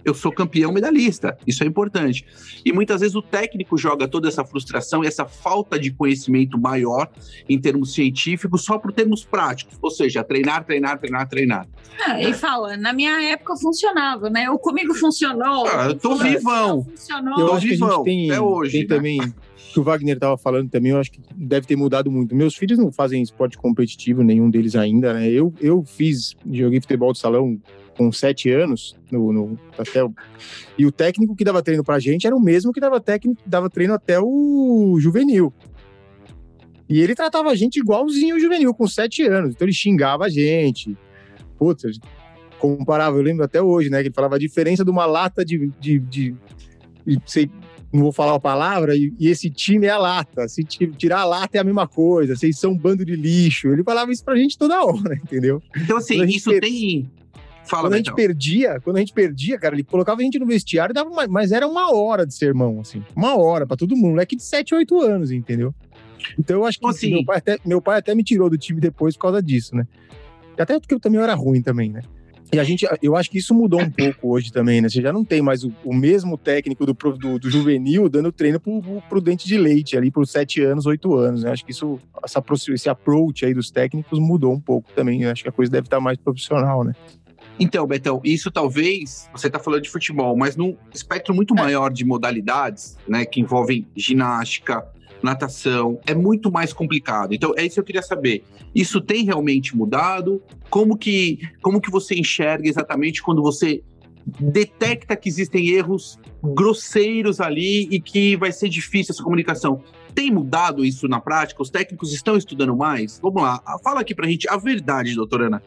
eu sou campeão medalhista. Isso é importante. E muitas vezes o técnico joga toda essa frustração e essa falta de conhecimento maior em termos científicos só por termos práticos, ou seja, treinar, treinar, treinar, treinar. Ah, e fala, na minha época funcionava, né? O comigo funcionou. Ah, eu tô vivão. Funcionou. Eu acho vivão, que a gente tem, até hoje, tem né? também que o Wagner estava falando também, eu acho que deve ter mudado muito. Meus filhos não fazem esporte competitivo, nenhum deles ainda, né? Eu, eu fiz, joguei futebol de salão com sete anos, no, no, até o, e o técnico que dava treino pra gente era o mesmo que dava, técnico, dava treino até o juvenil. E ele tratava a gente igualzinho o juvenil, com sete anos. Então ele xingava a gente. Putz, comparava, eu lembro até hoje, né? Que ele falava a diferença de uma lata de. de, de, de sei, não vou falar a palavra, e, e, esse time é a lata. Se tirar a lata é a mesma coisa, vocês são um bando de lixo. Ele falava isso pra gente toda hora, (laughs) entendeu? Então, assim, isso tem Fala, quando a gente perdia, quando a gente perdia, cara, ele colocava a gente no vestiário, dava uma, mas era uma hora de sermão, assim. Uma hora para todo mundo. Moleque de 7, 8 anos, entendeu? Então eu acho que assim, meu, pai até, meu pai até me tirou do time depois por causa disso, né? Até porque eu também era ruim também, né? E a gente, eu acho que isso mudou um pouco hoje também, né? Você já não tem mais o, o mesmo técnico do, do, do, juvenil dando treino pro, pro dente de leite ali por sete anos, oito anos, né? Acho que isso, essa, esse approach aí dos técnicos mudou um pouco também. Eu acho que a coisa deve estar mais profissional, né? Então, Betão, isso talvez, você está falando de futebol, mas num espectro muito é. maior de modalidades, né, que envolvem ginástica, natação, é muito mais complicado. Então, é isso que eu queria saber. Isso tem realmente mudado? Como que, como que você enxerga exatamente quando você detecta que existem erros grosseiros ali e que vai ser difícil essa comunicação? Tem mudado isso na prática? Os técnicos estão estudando mais? Vamos lá, fala aqui pra gente a verdade, doutora Ana.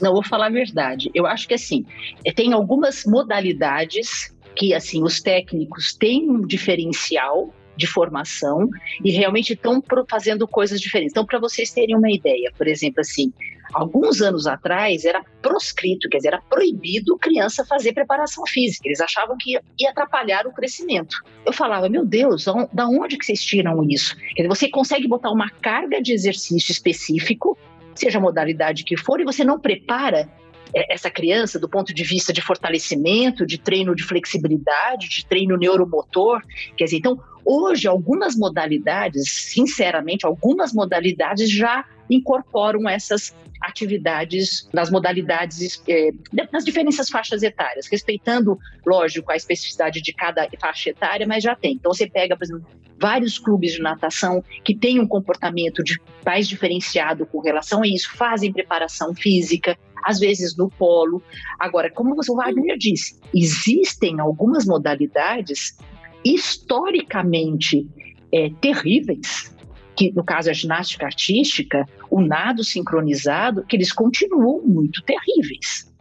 Não, vou falar a verdade. Eu acho que assim, eh, tem algumas modalidades que assim os técnicos têm um diferencial de formação e realmente estão fazendo coisas diferentes. Então, para vocês terem uma ideia, por exemplo, assim, alguns anos atrás era proscrito, quer dizer, era proibido criança fazer preparação física. Eles achavam que ia atrapalhar o crescimento. Eu falava, meu Deus, da onde que vocês tiram isso? Quer dizer, você consegue botar uma carga de exercício específico seja a modalidade que for, e você não prepara é, essa criança do ponto de vista de fortalecimento, de treino de flexibilidade, de treino neuromotor. Quer dizer, então, hoje, algumas modalidades, sinceramente, algumas modalidades já incorporam essas atividades nas modalidades, é, nas diferentes faixas etárias, respeitando, lógico, a especificidade de cada faixa etária, mas já tem. Então, você pega, por exemplo, vários clubes de natação que têm um comportamento de, mais diferenciado com relação a isso, fazem preparação física, às vezes no polo. Agora, como o Wagner disse, existem algumas modalidades historicamente é, terríveis, que no caso a ginástica artística, o nado sincronizado, que eles continuam muito terríveis.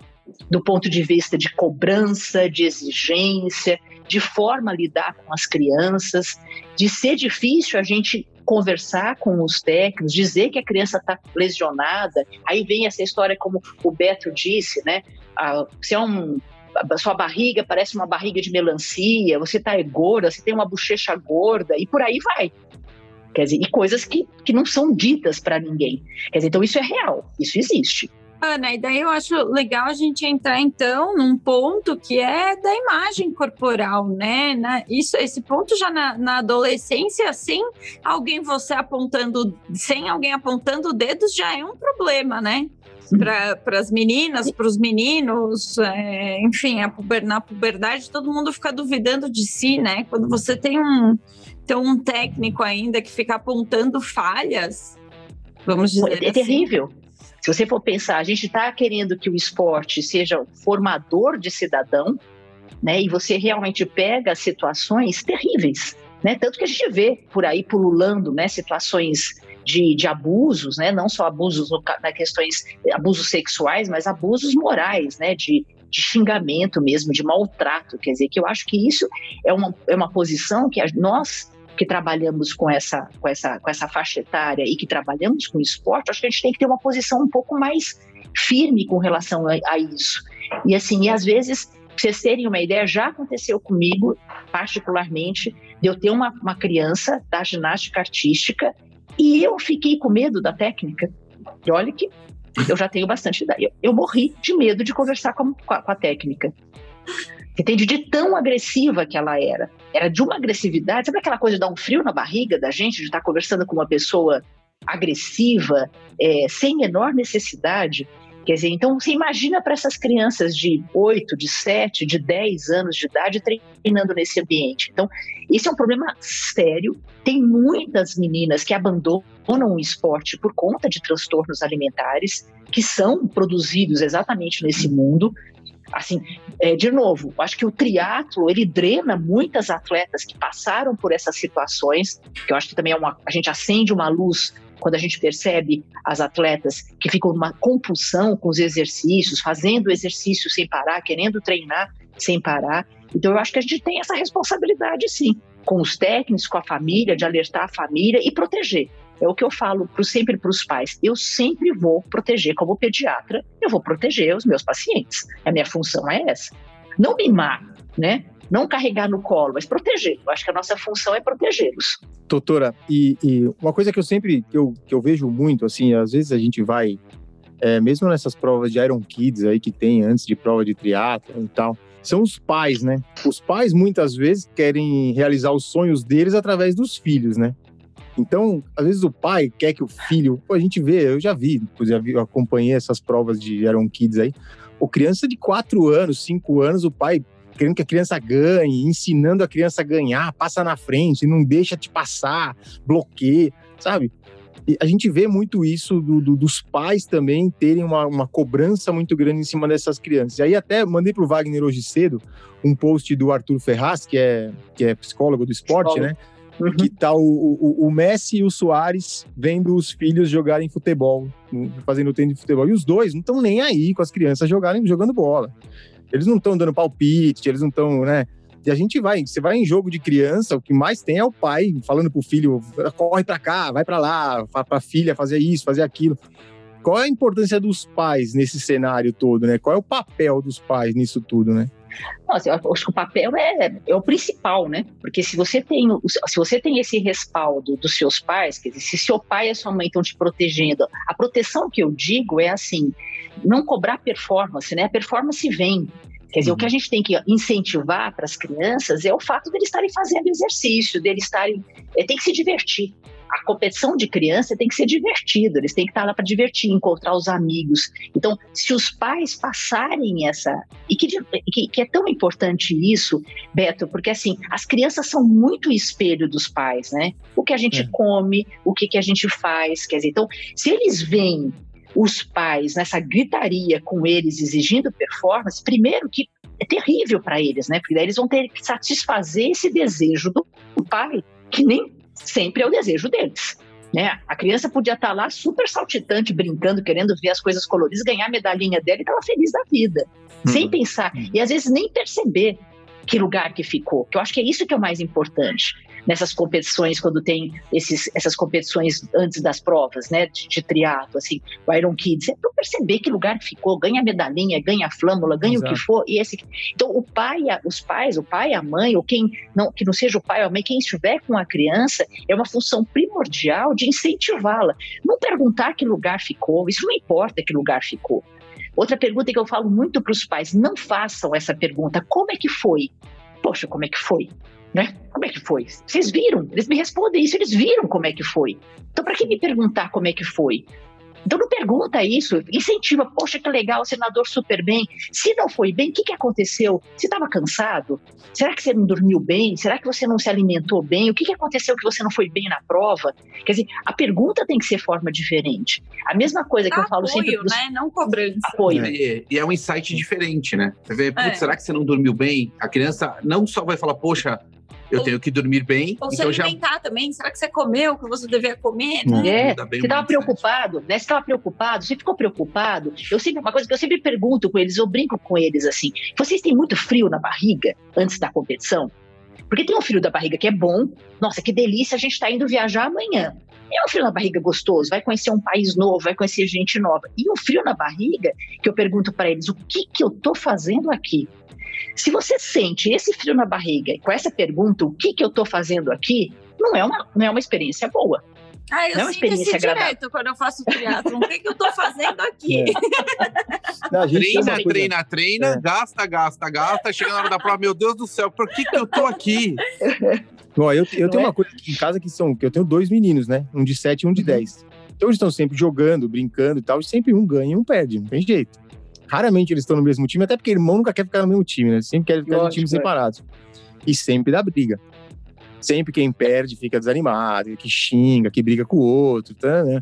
Do ponto de vista de cobrança, de exigência, de forma a lidar com as crianças, de ser difícil a gente conversar com os técnicos, dizer que a criança está lesionada. Aí vem essa história, como o Beto disse, né? Ah, se é um sua barriga parece uma barriga de melancia, você está gorda, você tem uma bochecha gorda e por aí vai. Quer dizer, e coisas que, que não são ditas para ninguém. Quer dizer, então isso é real, isso existe. Ana, e daí eu acho legal a gente entrar então num ponto que é da imagem corporal, né? Na, isso, esse ponto já na, na, adolescência, sem alguém você apontando, sem alguém apontando dedos, já é um problema, né? Para as meninas, para os meninos, é, enfim, puber, na puberdade todo mundo fica duvidando de si, né? Quando você tem um, tem um técnico ainda que fica apontando falhas, vamos dizer. É, assim. terrível. Se você for pensar, a gente está querendo que o esporte seja formador de cidadão, né? E você realmente pega situações terríveis, né? Tanto que a gente vê por aí pululando, né? Situações de, de abusos, né? Não só abusos na questões abusos sexuais, mas abusos morais, né? De de xingamento mesmo, de maltrato. Quer dizer, que eu acho que isso é uma, é uma posição que nós que trabalhamos com essa, com, essa, com essa faixa etária e que trabalhamos com esporte, acho que a gente tem que ter uma posição um pouco mais firme com relação a, a isso. E assim, e às vezes, pra vocês terem uma ideia, já aconteceu comigo, particularmente, de eu ter uma, uma criança da ginástica artística e eu fiquei com medo da técnica. E olha que eu já tenho bastante idade. Eu, eu morri de medo de conversar com a, com a técnica. Entende? De tão agressiva que ela era. Era de uma agressividade. Sabe aquela coisa de dar um frio na barriga da gente, de estar conversando com uma pessoa agressiva, é, sem menor necessidade? Quer dizer, então você imagina para essas crianças de 8, de 7, de 10 anos de idade treinando nesse ambiente. Então, esse é um problema sério. Tem muitas meninas que abandonam o esporte por conta de transtornos alimentares que são produzidos exatamente nesse mundo assim, é, de novo, acho que o triatlo ele drena muitas atletas que passaram por essas situações, que eu acho que também é uma, a gente acende uma luz quando a gente percebe as atletas que ficam numa compulsão com os exercícios, fazendo exercício sem parar, querendo treinar sem parar. Então eu acho que a gente tem essa responsabilidade sim, com os técnicos, com a família, de alertar a família e proteger. É o que eu falo pro, sempre para os pais. Eu sempre vou proteger, como pediatra, eu vou proteger os meus pacientes. A minha função é essa. Não mimar, né? Não carregar no colo, mas proteger. Eu acho que a nossa função é protegê-los. Doutora, e, e, uma coisa que eu sempre que eu, que eu vejo muito, assim, às vezes a gente vai, é, mesmo nessas provas de Iron Kids aí que tem antes de prova de triatlo e tal, são os pais, né? Os pais muitas vezes querem realizar os sonhos deles através dos filhos, né? Então, às vezes o pai quer que o filho. A gente vê, eu já vi, já vi, eu acompanhei essas provas de Iron Kids aí. O criança de 4 anos, 5 anos, o pai querendo que a criança ganhe, ensinando a criança a ganhar, passa na frente, não deixa te passar, bloqueia, sabe? E a gente vê muito isso do, do, dos pais também terem uma, uma, cobrança muito grande em cima dessas crianças. E aí até mandei para o Wagner hoje cedo um post do Arthur Ferraz, que é, que é psicólogo do esporte, psicólogo. né? Uhum. Que tá o, o, o, Messi e o Soares vendo os filhos jogarem futebol, fazendo treino de futebol. E os dois não estão nem aí com as crianças jogarem, jogando bola. Eles não estão dando palpite, eles não estão, né? E a gente vai, você vai em jogo de criança, o que mais tem é o pai falando pro filho, corre para cá, vai para lá, para a filha fazer isso, fazer aquilo. Qual é a importância dos pais nesse cenário todo, né? Qual é o papel dos pais nisso tudo, né? Nossa, eu acho que o papel é, é o principal, né? Porque se você tem se você tem esse respaldo dos seus pais, quer dizer, se seu pai e sua mãe estão te protegendo, a proteção que eu digo é assim, não cobrar performance, né? A performance vem. Quer dizer, uhum. o que a gente tem que incentivar para as crianças é o fato de eles estarem fazendo exercício, deles estarem. É, tem que se divertir a competição de criança tem que ser divertida, eles têm que estar lá para divertir, encontrar os amigos. Então, se os pais passarem essa. E que, que, que, é tão importante isso, Beto, porque assim, as crianças são muito espelho dos pais, né? O que a gente é. come, o que, que a gente faz, quer dizer, então, se eles veem os pais nessa gritaria com eles exigindo performance, primeiro que é terrível para eles, né? Porque daí eles vão ter que satisfazer esse desejo do pai, que nem sempre é o desejo deles. Né? A criança podia estar lá super saltitante, brincando, querendo ver as coisas coloridas, ganhar a medalhinha dela e estava feliz da vida, hum. sem pensar. E às vezes nem perceber que lugar que ficou, que eu acho que é isso que é o mais importante nessas competições, quando tem esses, essas competições antes das provas, né, de, de triatlo, assim, o Iron Kids, é para perceber que lugar ficou, ganha medalhinha, ganha flâmula, ganha Exato. o que for, e esse, então o pai, os pais, o pai, a mãe, ou quem não, que não seja o pai ou a mãe, quem estiver com a criança, é uma função primordial de incentivá-la, não perguntar que lugar ficou, isso não importa que lugar ficou. Outra pergunta que eu falo muito para os pais: não façam essa pergunta. Como é que foi? Poxa, como é que foi? Né? Como é que foi? Vocês viram? Eles me respondem isso, eles viram como é que foi. Então, para que me perguntar como é que foi? Então não pergunta isso, incentiva, poxa, que legal, o senador super bem. Se não foi bem, o que, que aconteceu? Você estava cansado? Será que você não dormiu bem? Será que você não se alimentou bem? O que, que aconteceu que você não foi bem na prova? Quer dizer, a pergunta tem que ser forma diferente. A mesma coisa que Apoio, eu falo sempre. Pros... né? Não cobrança. Apoio. É, e é um insight diferente, né? Você vê, é. será que você não dormiu bem? A criança não só vai falar, poxa, eu Ou- tenho que dormir bem. Ou se então já alimentar também. Será que você comeu o que você devia comer, né? É, você estava preocupado, né? Você estava preocupado, você ficou preocupado. Eu sempre, uma coisa que eu sempre pergunto com eles, eu brinco com eles assim: vocês têm muito frio na barriga antes da competição? Porque tem um frio da barriga que é bom, nossa, que delícia, a gente está indo viajar amanhã. É um frio na barriga gostoso, vai conhecer um país novo, vai conhecer gente nova. E um frio na barriga que eu pergunto para eles: o que, que eu tô fazendo aqui? Se você sente esse frio na barriga e com essa pergunta, o que, que eu tô fazendo aqui, não é uma, não é uma experiência boa. Ah, eu Não é uma sinto esse experiência agradável. direto quando eu faço triatlon. O que, que eu tô fazendo aqui? É. (laughs) Não, Treina, coisa- treina, treina, É. gasta, gasta, gasta. Chega na hora da prova, meu Deus do céu, por que, que eu tô aqui? (laughs) Ó, eu, eu Não tenho é? uma coisa aqui em casa que são, que eu tenho dois meninos, né? Um de 7 e um de Uhum. 10. Então eles estão sempre jogando, brincando e tal, e sempre um ganha e um perde, não tem jeito. Raramente eles estão no mesmo time, até porque irmão nunca quer ficar no mesmo time, né? Sempre quer ficar em times é. separados. E sempre dá briga. Sempre quem perde fica desanimado, que xinga, que briga com o outro, tá, né?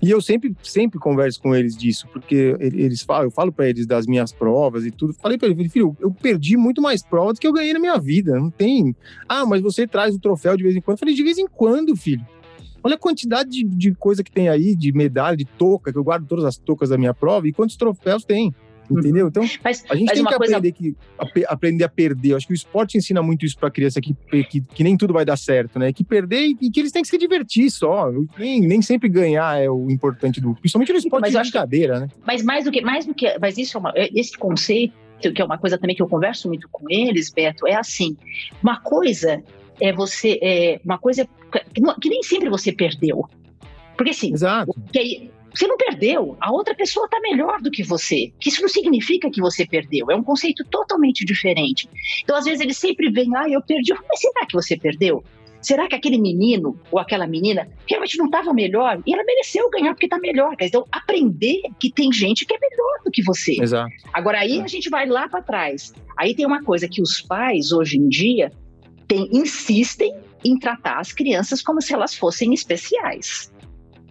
E eu sempre, sempre converso com eles disso, porque ele- eles falam, eu falo pra eles das minhas provas e tudo. Falei pra ele, filho, eu perdi muito mais provas do que eu ganhei na minha vida. Não tem. Ah, mas você traz o troféu de vez em quando. Eu falei, de vez em quando, filho. Olha a quantidade de, de coisa que tem aí, de medalha, de touca, que eu guardo todas as toucas da minha prova, e quantos troféus tem. Entendeu? Então, Mas, a gente tem que coisa aprender, que, ape- aprender a perder. Eu acho que o esporte ensina muito isso pra criança, que, que, que nem tudo vai dar certo, né? Que perder e, que eles têm que se divertir só. Nem, nem sempre ganhar é o importante do. Principalmente no esporte Mas de acho que- brincadeira, né? Mas mais do que, mais do que, mas isso é uma, é- esse conceito que é uma coisa também que eu converso muito com eles, Beto, é assim, uma coisa é você, é, uma coisa que, que nem sempre você perdeu, porque assim, Exato. que você não perdeu, a outra pessoa está melhor do que você. Que isso não significa que você perdeu, é um conceito totalmente diferente. Então, às vezes, eles sempre vêm, ah, eu perdi. Mas será que você perdeu? Será que aquele menino ou aquela menina realmente não estava melhor? E ela mereceu ganhar porque está melhor. Então, aprender que tem gente que é melhor do que você. Exato. Agora, aí a gente vai lá para trás. Aí tem uma coisa que os pais, hoje em dia, tem- insistem em tratar as crianças como se elas fossem especiais.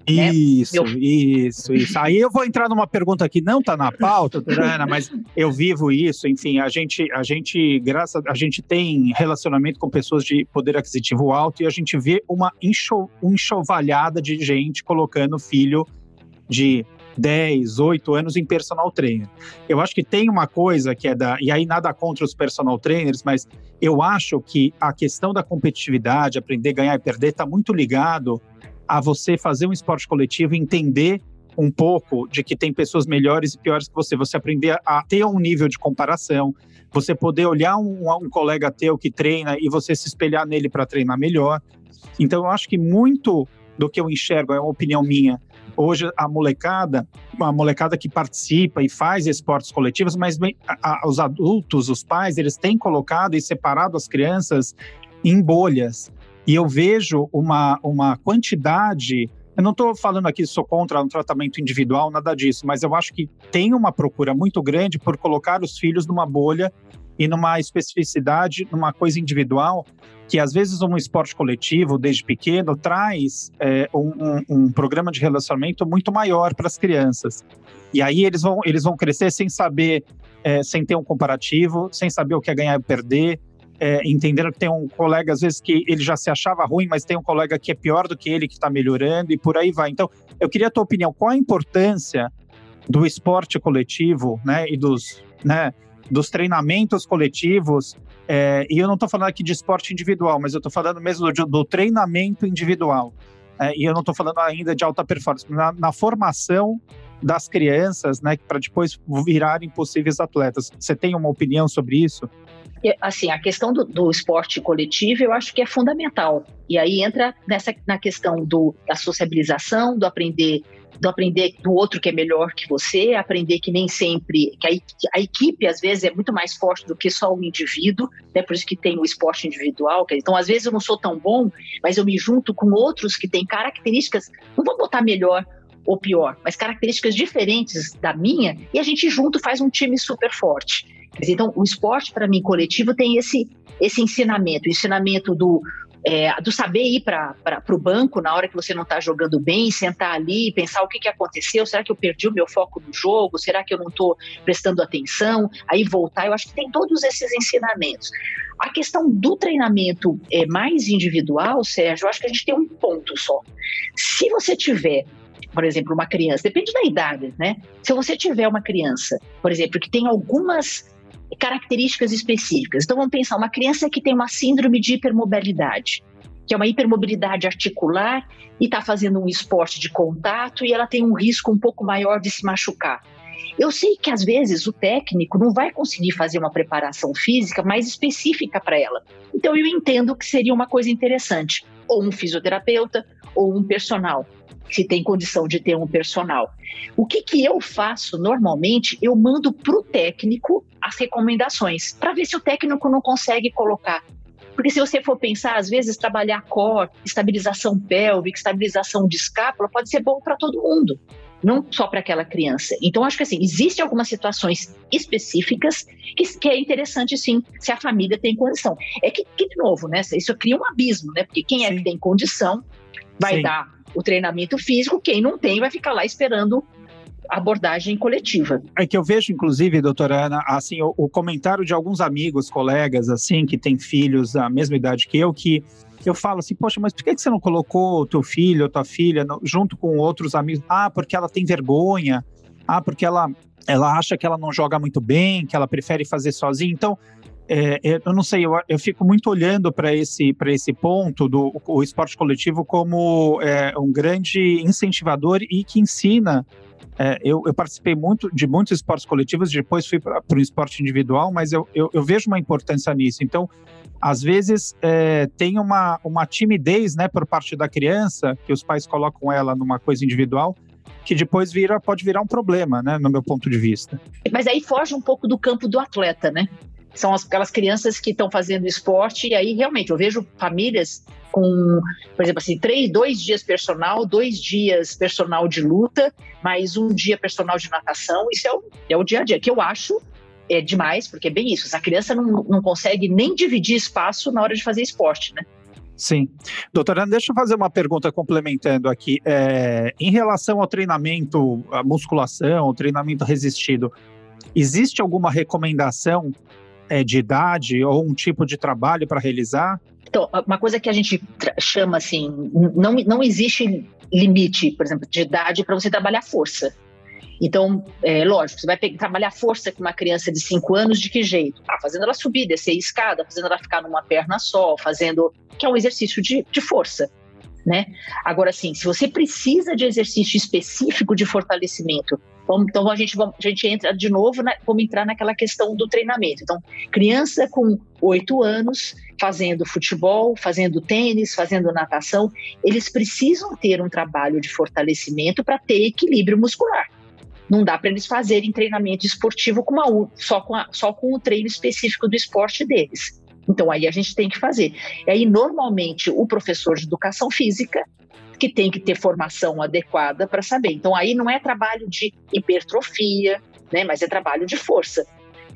né? Isso, Meu- isso, isso. Aí eu vou entrar numa pergunta que não está na pauta, Durana, mas eu vivo isso. Enfim, a gente, a gente, graças, a gente tem relacionamento com pessoas de poder aquisitivo alto e a gente vê uma enxovalhada de gente colocando filho de 10, 8 anos em personal trainer. Eu acho que tem uma coisa que é da. E aí nada contra os personal trainers, mas eu acho que a questão da competitividade, aprender ganhar e perder, está muito ligado a você fazer um esporte coletivo e entender um pouco de que tem pessoas melhores e piores que você. Você aprender a ter um nível de comparação, você poder olhar um, um colega teu que treina e você se espelhar nele para treinar melhor. Então, eu acho que muito do que eu enxergo, é uma opinião minha. Hoje, a molecada, a molecada que participa e faz esportes coletivos, mas bem, a- a- os adultos, os pais, eles têm colocado e separado as crianças em bolhas. E eu vejo uma, uma quantidade. Eu não estou falando aqui, sou contra um tratamento individual, nada disso, mas eu acho que tem uma procura muito grande por colocar os filhos numa bolha e numa especificidade, numa coisa individual, que às vezes um esporte coletivo, desde pequeno, traz é, um, um- um programa de relacionamento muito maior para as crianças. E aí eles vão, eles vão crescer sem saber, é, sem ter um comparativo, sem saber o que é ganhar e perder, é, entendendo que tem um colega, às vezes, que ele já se achava ruim, mas tem um colega que é pior do que ele, que está melhorando, e por aí vai. Então, eu queria a tua opinião. Qual a importância do esporte coletivo, né, e dos, né, dos treinamentos coletivos? é, e eu não estou falando aqui de esporte individual, mas eu estou falando mesmo do, do treinamento individual. É, e eu não estou falando ainda de alta performance, na, na formação das crianças, né, para depois virarem possíveis atletas. Você tem uma opinião sobre isso? Assim, a questão do, do esporte coletivo eu acho que é fundamental. E aí entra nessa, na questão do, da sociabilização, do aprender, do aprender do outro que é melhor que você, aprender que nem sempre, que a, a equipe às vezes é muito mais forte do que só o indivíduo, né? por isso que tem o esporte individual. Então, às vezes eu não sou tão bom, mas eu me junto com outros que têm características, não vou botar melhor ou pior, mas características diferentes da minha, e a gente junto faz um time super forte. Então, o esporte, para mim, coletivo, tem esse, esse ensinamento, o ensinamento do, é, do saber ir para o banco na hora que você não está jogando bem, sentar ali e pensar o que, que aconteceu, será que eu perdi o meu foco no jogo, será que eu não estou prestando atenção, aí voltar, eu acho que tem todos esses ensinamentos. A questão do treinamento é, mais individual, Sérgio, eu acho que a gente tem um ponto só. Se você tiver por exemplo, uma criança, depende da idade, né? Se você tiver uma criança, por exemplo, que tem algumas características específicas. Então vamos pensar uma criança que tem uma síndrome de hipermobilidade, que é uma hipermobilidade articular e está fazendo um esporte de contato e ela tem um risco um pouco maior de se machucar. Eu sei que às vezes o técnico não vai conseguir fazer uma preparação física mais específica para ela. Então eu entendo que seria uma coisa interessante, ou um fisioterapeuta ou um personal se tem condição de ter um personal. O que, que eu faço normalmente? Eu mando para o técnico as recomendações, para ver se o técnico não consegue colocar. Porque se você for pensar, às vezes trabalhar core, estabilização pélvica, estabilização de escápula, pode ser bom para todo mundo, não só para aquela criança. Então, acho que assim, existem algumas situações específicas que, que, é interessante, sim, se a família tem condição. É que, que, de novo, né, isso cria um abismo, né? Porque quem é que tem condição vai sim. dar o treinamento físico, quem não tem vai ficar lá esperando abordagem coletiva. É que eu vejo, inclusive, doutora Ana, assim, o, o, comentário de alguns amigos, colegas, assim, que têm filhos da mesma idade que eu, que eu falo assim, poxa, mas por que você não colocou o teu filho ou tua filha no, junto com outros amigos? Ah, porque ela tem vergonha. Ah, porque ela, ela acha que ela não joga muito bem, que ela prefere fazer sozinha. Então, é, é, eu não sei, eu, eu fico muito olhando para esse, esse ponto do o esporte coletivo como é, um grande incentivador e que ensina. É, eu, eu, participei muito de muitos esportes coletivos, depois fui para o esporte individual, mas eu, eu, eu, vejo uma importância nisso. Então, às vezes, é, tem uma, uma timidez né, por parte da criança, que os pais colocam ela numa coisa individual, que depois vira, pode virar um problema, né, no meu ponto de vista. Mas aí foge um pouco do campo do atleta, né? São aquelas crianças que estão fazendo esporte, e aí realmente eu vejo famílias com, por exemplo, assim, três, dois dias personal, dois dias personal de luta, mais um dia personal de natação, isso é o, é o dia a dia, que eu acho é demais, porque é bem isso, essa criança não, não consegue nem dividir espaço na hora de fazer esporte, né? Sim. Doutora, deixa eu fazer uma pergunta complementando aqui. É, em relação ao treinamento, a musculação, o treinamento resistido, existe alguma recomendação é, de idade ou um tipo de trabalho para realizar? Então, uma coisa que a gente chama assim, não, não existe limite, por exemplo, de idade para você trabalhar força. Então, é lógico, você vai trabalhar força com uma criança de 5 anos de que jeito? Ah, fazendo ela subir, descer escada, fazendo ela ficar numa perna só, fazendo. que é um exercício de, de força. Né? Agora, sim, se você precisa de exercício específico de fortalecimento então a gente, a gente entra de novo, vamos entrar naquela questão do treinamento. Então, criança com oito anos fazendo futebol, fazendo tênis, fazendo natação, eles precisam ter um trabalho de fortalecimento para ter equilíbrio muscular. Não dá para eles fazerem treinamento esportivo com uma, só, com a, só com o treino específico do esporte deles. Então aí a gente tem que fazer. E aí normalmente o professor de educação física que tem que ter formação adequada para saber. Então, aí não é trabalho de hipertrofia, né, mas é trabalho de força.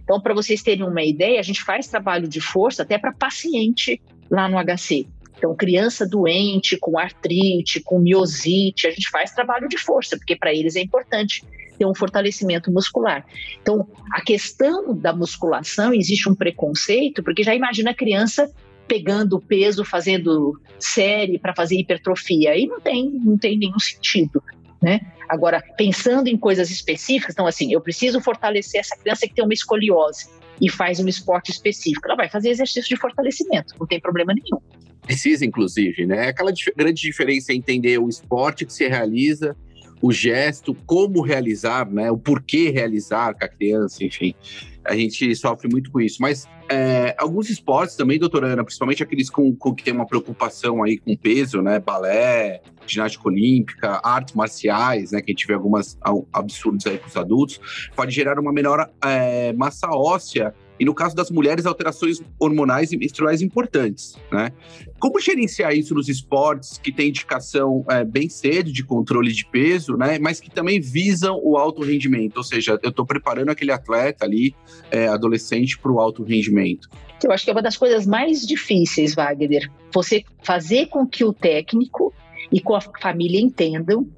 Então, para vocês terem uma ideia, a gente faz trabalho de força até para paciente lá no HC. Então, criança doente, com artrite, com miosite, a gente faz trabalho de força, porque para eles é importante ter um fortalecimento muscular. Então, a questão da musculação, existe um preconceito, porque já imagina a criança pegando peso, fazendo série para fazer hipertrofia. Aí não tem, não tem nenhum sentido. Né? Agora, pensando em coisas específicas, então assim, eu preciso fortalecer essa criança que tem uma escoliose e faz um esporte específico. Ela vai fazer exercício de fortalecimento, não tem problema nenhum. Precisa, inclusive, né? Aquela dif grande diferença é entender o esporte que se realiza, o gesto, como realizar, né? O porquê realizar com a criança, enfim a gente sofre muito com isso. Mas é, alguns esportes também, doutora Ana, principalmente aqueles com, com, que tem uma preocupação aí com peso, né? Balé, ginástica olímpica, artes marciais, né? Que a gente vê algumas absurdos aí com os adultos, pode gerar uma menor é, massa óssea e no caso das mulheres, alterações hormonais e menstruais importantes, né? Como gerenciar isso nos esportes que têm indicação é, bem cedo de controle de peso, né? Mas que também visam o alto rendimento, ou seja, eu estou preparando aquele atleta ali, é, adolescente, para o alto rendimento. Eu acho que é uma das coisas mais difíceis, Wagner, você fazer com que o técnico e com a família entendam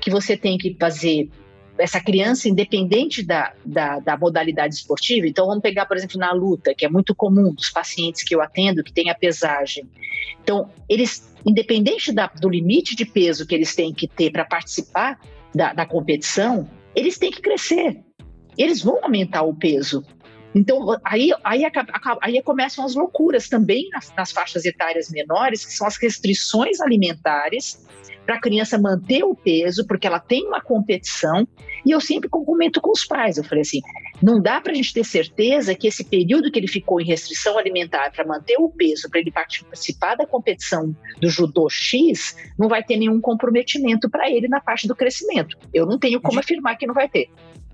que você tem que fazer essa criança, independente da, da, da, modalidade esportiva, então vamos pegar, por exemplo, na luta, que é muito comum dos pacientes que eu atendo, que tem a pesagem. Então, eles, independente da, do limite de peso que eles têm que ter para participar da, da competição, eles têm que crescer. Eles vão aumentar o peso. Então, aí, aí, aí começam as loucuras também nas, nas faixas etárias menores, que são as restrições alimentares para a criança manter o peso, porque ela tem uma competição. E eu sempre comento com os pais. Eu falei assim: não dá para a gente ter certeza que esse período que ele ficou em restrição alimentar para manter o peso, para ele participar da competição do judô X, não vai ter nenhum comprometimento para ele na parte do crescimento. Eu não tenho como afirmar que não vai ter.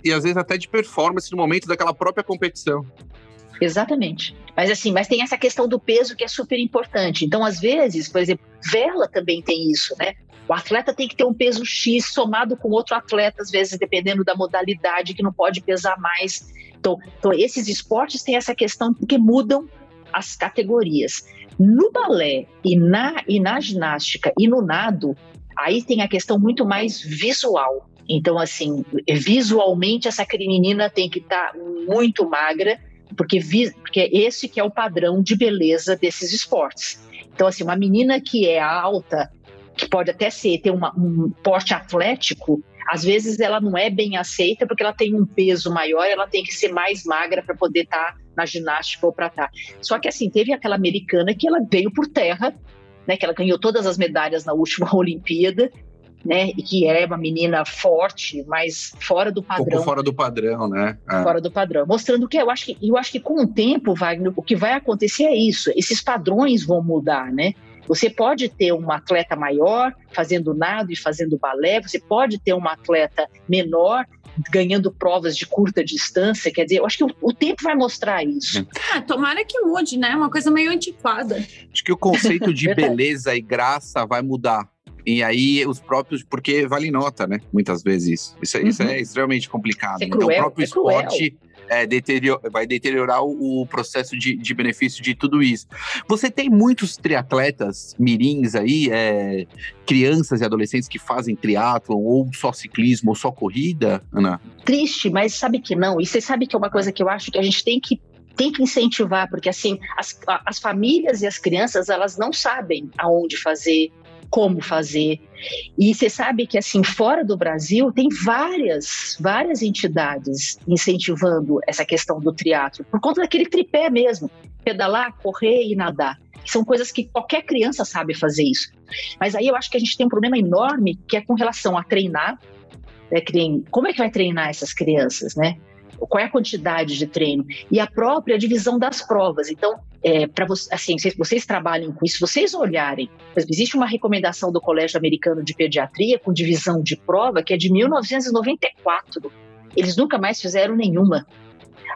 E às vezes até de performance no momento daquela própria competição. Exatamente. Mas assim, mas tem essa questão do peso que é super importante. Então, às vezes, por exemplo, vela também tem isso, né? O atleta tem que ter um peso X somado com outro atleta, às vezes, dependendo da modalidade, que não pode pesar mais. Então, então esses esportes têm essa questão porque mudam as categorias. No balé e na, e na ginástica e no nado, aí tem a questão muito mais visual. Então, assim, visualmente essa menina tem que estar tá muito magra, porque, porque esse que é o padrão de beleza desses esportes. Então, assim, uma menina que é alta que pode até ser ter uma, um porte atlético, às vezes ela não é bem aceita porque ela tem um peso maior, ela tem que ser mais magra para poder estar tá na ginástica ou para estar. Tá. Só que assim, teve aquela americana que ela veio por terra, né, que ela ganhou todas as medalhas na última (laughs) Olimpíada, né, e que é uma menina forte, mas fora do padrão. Um pouco fora do padrão, né? É. Fora do padrão. Mostrando que eu acho que eu acho que com o tempo, Wagner, o que vai acontecer é isso. Esses padrões vão mudar, né? Você pode ter um atleta maior fazendo nado e fazendo balé, você pode ter um atleta menor ganhando provas de curta distância, quer dizer, eu acho que o, o tempo vai mostrar isso. Ah, tomara que mude, né? Uma coisa meio antiquada. Acho que o conceito de (laughs) beleza e graça vai mudar. E aí os próprios, porque vale nota, né? Muitas vezes isso. Isso, é, uhum. isso é extremamente complicado. É cruel, então o próprio é esporte é, deterior, vai deteriorar o, o processo de, de, benefício de tudo isso. Você tem muitos triatletas mirins aí, é, crianças e adolescentes que fazem triatlon, ou só ciclismo, ou só corrida, Ana? Triste, mas sabe que não. E você sabe que é uma coisa que eu acho que a gente tem que tem que incentivar, porque assim, as, as famílias e as crianças, elas não sabem aonde fazer, como fazer. E você sabe que assim fora do Brasil tem várias várias entidades incentivando essa questão do triatlo por conta daquele tripé mesmo, pedalar, correr e nadar. São coisas que qualquer criança sabe fazer isso. Mas aí eu acho que a gente tem um problema enorme que é com relação a treinar. Né, como é que vai treinar essas crianças, né? Qual é a quantidade de treino e a própria divisão das provas. Então, é, para vocês, assim, vocês, vocês trabalham com isso, vocês olharem, existe uma recomendação do Colégio Americano de Pediatria com divisão de prova que é de 1994. Eles nunca mais fizeram nenhuma.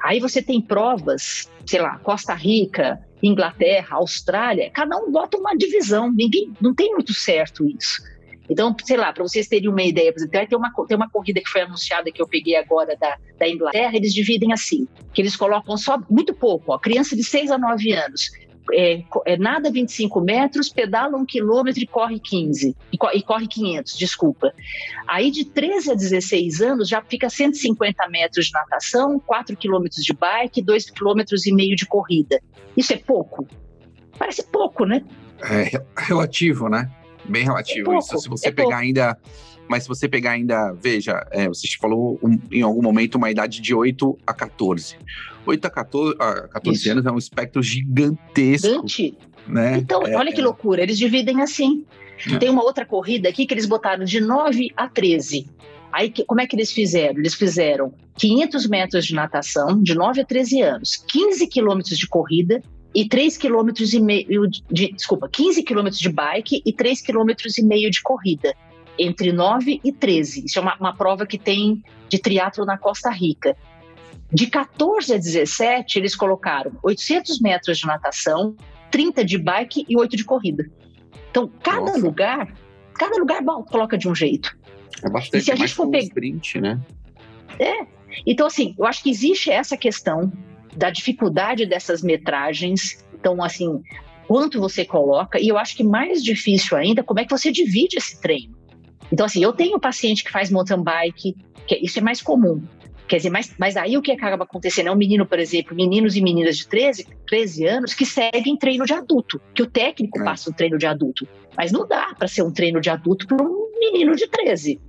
Aí você tem provas, sei lá, Costa Rica, Inglaterra, Austrália, cada um bota uma divisão. Ninguém, não tem muito certo isso. Então, sei lá, para vocês terem uma ideia, por exemplo, tem uma, tem uma corrida que foi anunciada que eu peguei agora da, da Inglaterra, eles dividem assim, que eles colocam só muito pouco, ó, criança de 6 a 9 anos, é, é, nada 25 metros, pedala um quilômetro e corre 15, e, e, corre 500, desculpa. Aí de 13 a 16 anos já fica 150 metros de natação, 4 quilômetros de bike, 2 quilômetros e meio de corrida. Isso é pouco? Parece pouco, né? É relativo, né? Bem relativo é isso. Se você é pegar pouco. ainda. Mas se você pegar ainda, veja, é, você falou um, em algum momento uma idade de 8 a 14. 8 a 14, a 14 anos é um espectro gigantesco. Gigante. Né? Então, é, olha que é. loucura, eles dividem assim. É. Tem uma outra corrida aqui que eles botaram de 9 a 13. Aí, como é que eles fizeram? Eles fizeram 500 metros de natação, de 9 a 13 anos, 15 quilômetros de corrida e 3 km e meio de, desculpa, 15 quilômetros de bike e 3 km e meio de corrida, entre 9 e 13. Isso é uma, uma prova que tem de triatlo na Costa Rica. De 14 a 17, eles colocaram 800 metros de natação, 30 de bike e 8 de corrida. Então, cada Nossa. lugar, cada lugar bom, coloca de um jeito. É bastante. E se a é mais gente for um pegar- sprint, né? Então, assim, eu acho que existe essa questão da dificuldade dessas metragens. Então, assim, quanto você coloca, e eu acho que mais difícil ainda, como é que você divide esse treino. Então, assim, eu tenho paciente que faz mountain bike, que isso é mais comum. Quer dizer, mas, mas aí o que acaba acontecendo é um menino, por exemplo, meninos e meninas de 13, 13 anos que seguem treino de adulto, que o técnico É. passa um treino de adulto. Mas não dá para ser um treino de adulto para um menino de 13.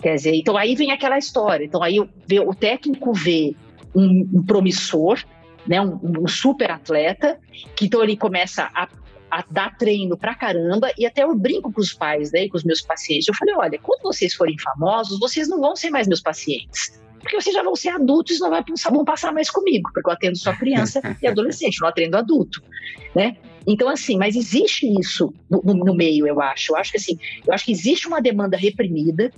Quer dizer, então aí vem aquela história. Então aí o, o técnico vê um, um promissor, né, um, um super atleta, que então ele começa a, a dar treino pra caramba, e até eu brinco com os pais, né, com os meus pacientes. Eu falei, olha, quando vocês forem famosos, vocês não vão ser mais meus pacientes. Porque vocês já vão ser adultos e não vão passar mais comigo, porque eu atendo só criança (laughs) e adolescente, não atendo adulto, né? Então, assim, mas existe isso no, no- no meio, eu acho. Eu acho que assim, eu acho que existe uma demanda reprimida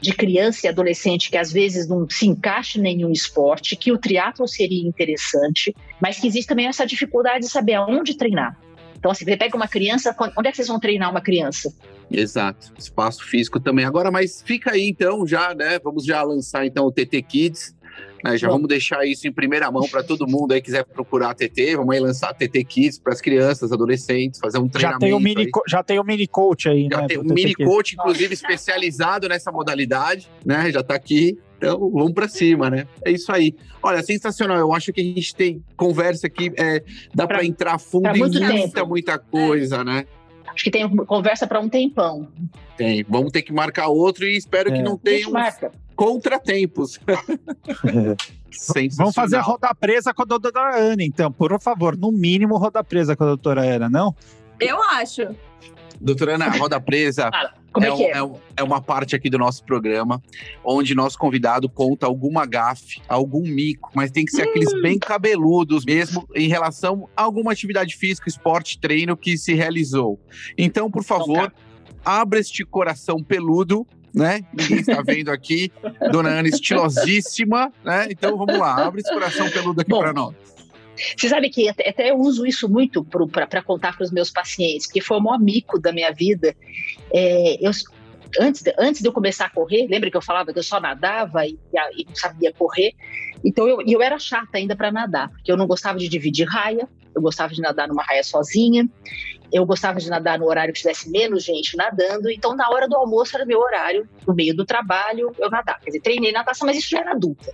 de criança e adolescente que às vezes não se encaixa em nenhum esporte, que o triatlo seria interessante, mas que existe também essa dificuldade de saber aonde treinar. Então, assim, você pega uma criança, onde é que vocês vão treinar uma criança? Exato. Espaço físico também. Agora, mas fica aí então, já, né? Vamos já lançar então o TT Kids. Né? Já Bom. vamos deixar isso em primeira mão para todo mundo aí que quiser procurar a TT. Vamos aí lançar a TT Kids para as crianças, adolescentes, fazer um Já treinamento. tem, o mini, já tem o mini coach aí, Já né? tem um mini coach, inclusive, especializado nessa modalidade, né? Já tá aqui. Então, vamos para cima, né? É isso aí. Olha, sensacional. Eu acho que a gente tem conversa aqui, é, dá Pra- para entrar fundo pra em muita, tempo. muita coisa, né? Acho que tem conversa para um tempão. Tem. Vamos ter que marcar outro e espero que É. não A gente tenham marca. Contratempos. Vamos fazer a roda presa com a doutora Ana, então, por favor, no mínimo roda presa com a doutora Ana, não? Eu acho. Doutora Ana, a roda presa (laughs) Como é, é, um- que é? é um- é uma parte aqui do nosso programa onde nosso convidado conta alguma gafe, algum mico, mas tem que ser aqueles Hum. bem cabeludos mesmo em relação a alguma atividade física, esporte, treino que se realizou. Então, por favor, abra este coração peludo. Né? Ninguém está vendo aqui. Dona Ana estilosíssima, né? Então vamos lá, abre esse coração peludo aqui para nós. Você sabe que até, até eu uso isso muito para contar para os meus pacientes, porque foi o maior mico da minha vida. É, eu, antes, de, antes de eu começar a correr, lembra que eu falava que eu só nadava e, e não sabia correr? Então eu, eu era chata ainda para nadar, porque eu não gostava de dividir raia, eu gostava de nadar numa raia sozinha, eu gostava de nadar no horário que tivesse menos gente nadando, então na hora do almoço era meu horário, no meio do trabalho, eu nadava. Quer dizer, treinei natação, mas isso já era adulta.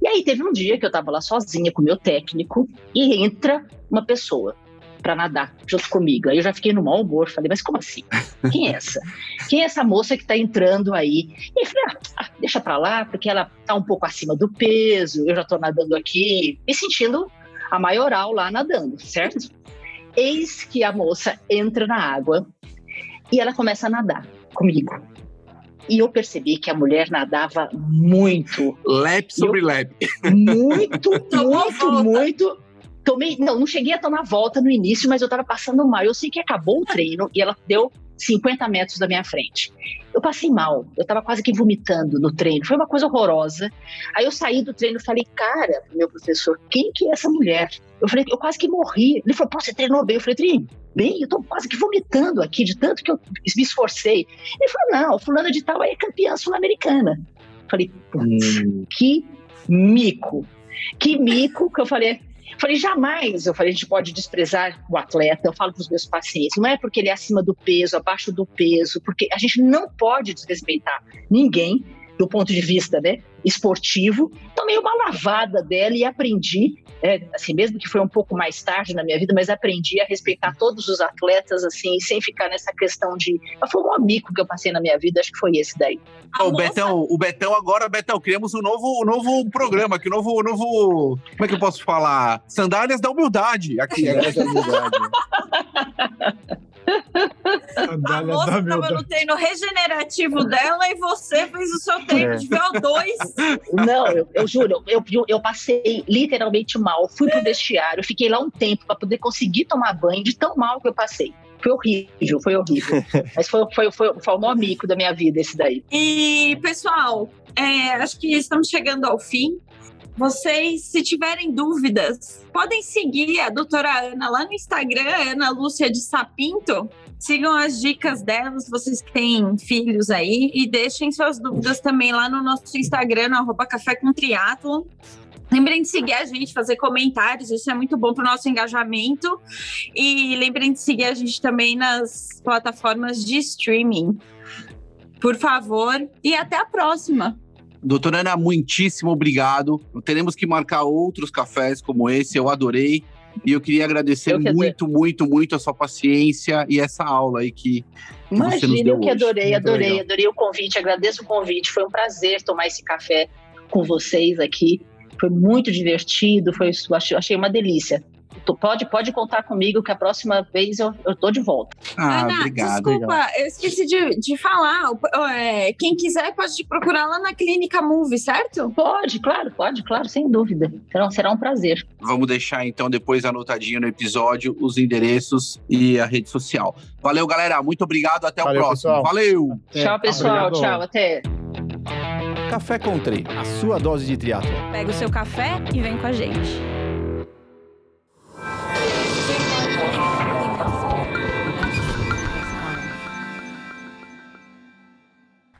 E aí teve um dia que eu estava lá sozinha com o meu técnico e entra uma pessoa para nadar junto comigo. Aí eu já fiquei no mau humor, falei, mas como assim? Quem é essa? Quem é essa moça que está entrando aí? E falei, ah, ah, deixa para lá, porque ela tá um pouco acima do peso, eu já tô nadando aqui, me sentindo a maioral lá nadando, certo? Eis que a moça entra na água e ela começa a nadar comigo. E eu percebi que a mulher nadava muito, Lap sobre lap. muito, (laughs) muito, muito. Tomei, não, não cheguei a tomar volta no início, mas eu tava passando mal. Eu sei que acabou o treino e ela deu 50 metros da minha frente. Eu passei mal, eu tava quase que vomitando no treino, foi uma coisa horrorosa. Aí eu saí do treino e falei, cara, meu professor, quem que é essa mulher? Eu falei, eu quase que morri. Ele falou, pô, você treinou bem? Eu falei, treinei bem, eu tô quase que vomitando aqui, de tanto que eu me esforcei. Ele falou, não, fulana de tal é campeã sul-americana. Falei, putz, que mico. Que mico que eu falei. Falei, jamais, eu falei, a gente pode desprezar o atleta. Eu falo para os meus pacientes, não é porque ele é acima do peso, abaixo do peso, porque a gente não pode desrespeitar ninguém do ponto de vista né, esportivo. Tomei uma lavada dela e aprendi, é, assim, mesmo que foi um pouco mais tarde na minha vida, mas aprendi a respeitar todos os atletas, assim, sem ficar nessa questão de. Foi um amigo que eu passei na minha vida, acho que foi esse daí. O moça- Betão, o Betão agora, Betão, criamos um novo, um novo programa aqui, um novo, um novo. Como é que eu posso falar? Sandálias da humildade. Aqui. Essa é a verdade. A moça estava no treino regenerativo dela e você fez o seu treino É. de VO2. Não, eu, eu juro, eu, eu, eu passei literalmente mal. Fui pro vestiário, fiquei lá um tempo para poder conseguir tomar banho de tão mal que eu passei. Foi horrível, foi horrível. (laughs) Mas foi, foi, foi, foi o maior mico da minha vida esse daí. E, pessoal, é, acho que estamos chegando ao fim. Vocês, se tiverem dúvidas, podem seguir a doutora Ana lá no Instagram, Ana Lúcia de Sapinto. Sigam as dicas delas, vocês que têm filhos aí, e deixem suas dúvidas também lá no nosso Instagram, no arroba Café com Triatlon. Lembrem de seguir a gente, fazer comentários, isso é muito bom para o nosso engajamento. E lembrem de seguir a gente também nas plataformas de streaming. Por favor, e até a próxima. Doutora Ana, muitíssimo obrigado. Teremos que marcar outros cafés como esse, eu adorei. E eu queria agradecer Eu que muito, muito, muito a sua paciência e essa aula aí que, que você nos Imagina, deu eu que hoje. adorei, Muito adorei, legal. adorei o convite, agradeço o convite. Foi um prazer tomar esse café com vocês aqui. Foi muito divertido, foi, achei uma delícia. Pode, pode contar comigo que a próxima vez eu, eu tô de volta. Ah, Ana, obrigado. desculpa, eu esqueci de, de falar. É, quem quiser pode te procurar lá na Clínica Move, certo? Pode, claro, pode, claro, sem dúvida. Será, será um prazer. Vamos deixar então depois anotadinho no episódio os endereços e a rede social. Valeu, galera. Muito obrigado. Até Valeu, o próximo. pessoal. Valeu! tchau, pessoal. obrigado. Tchau, até. Café Country, a sua dose de triatlo. Pega o seu café e vem com a gente. Bye.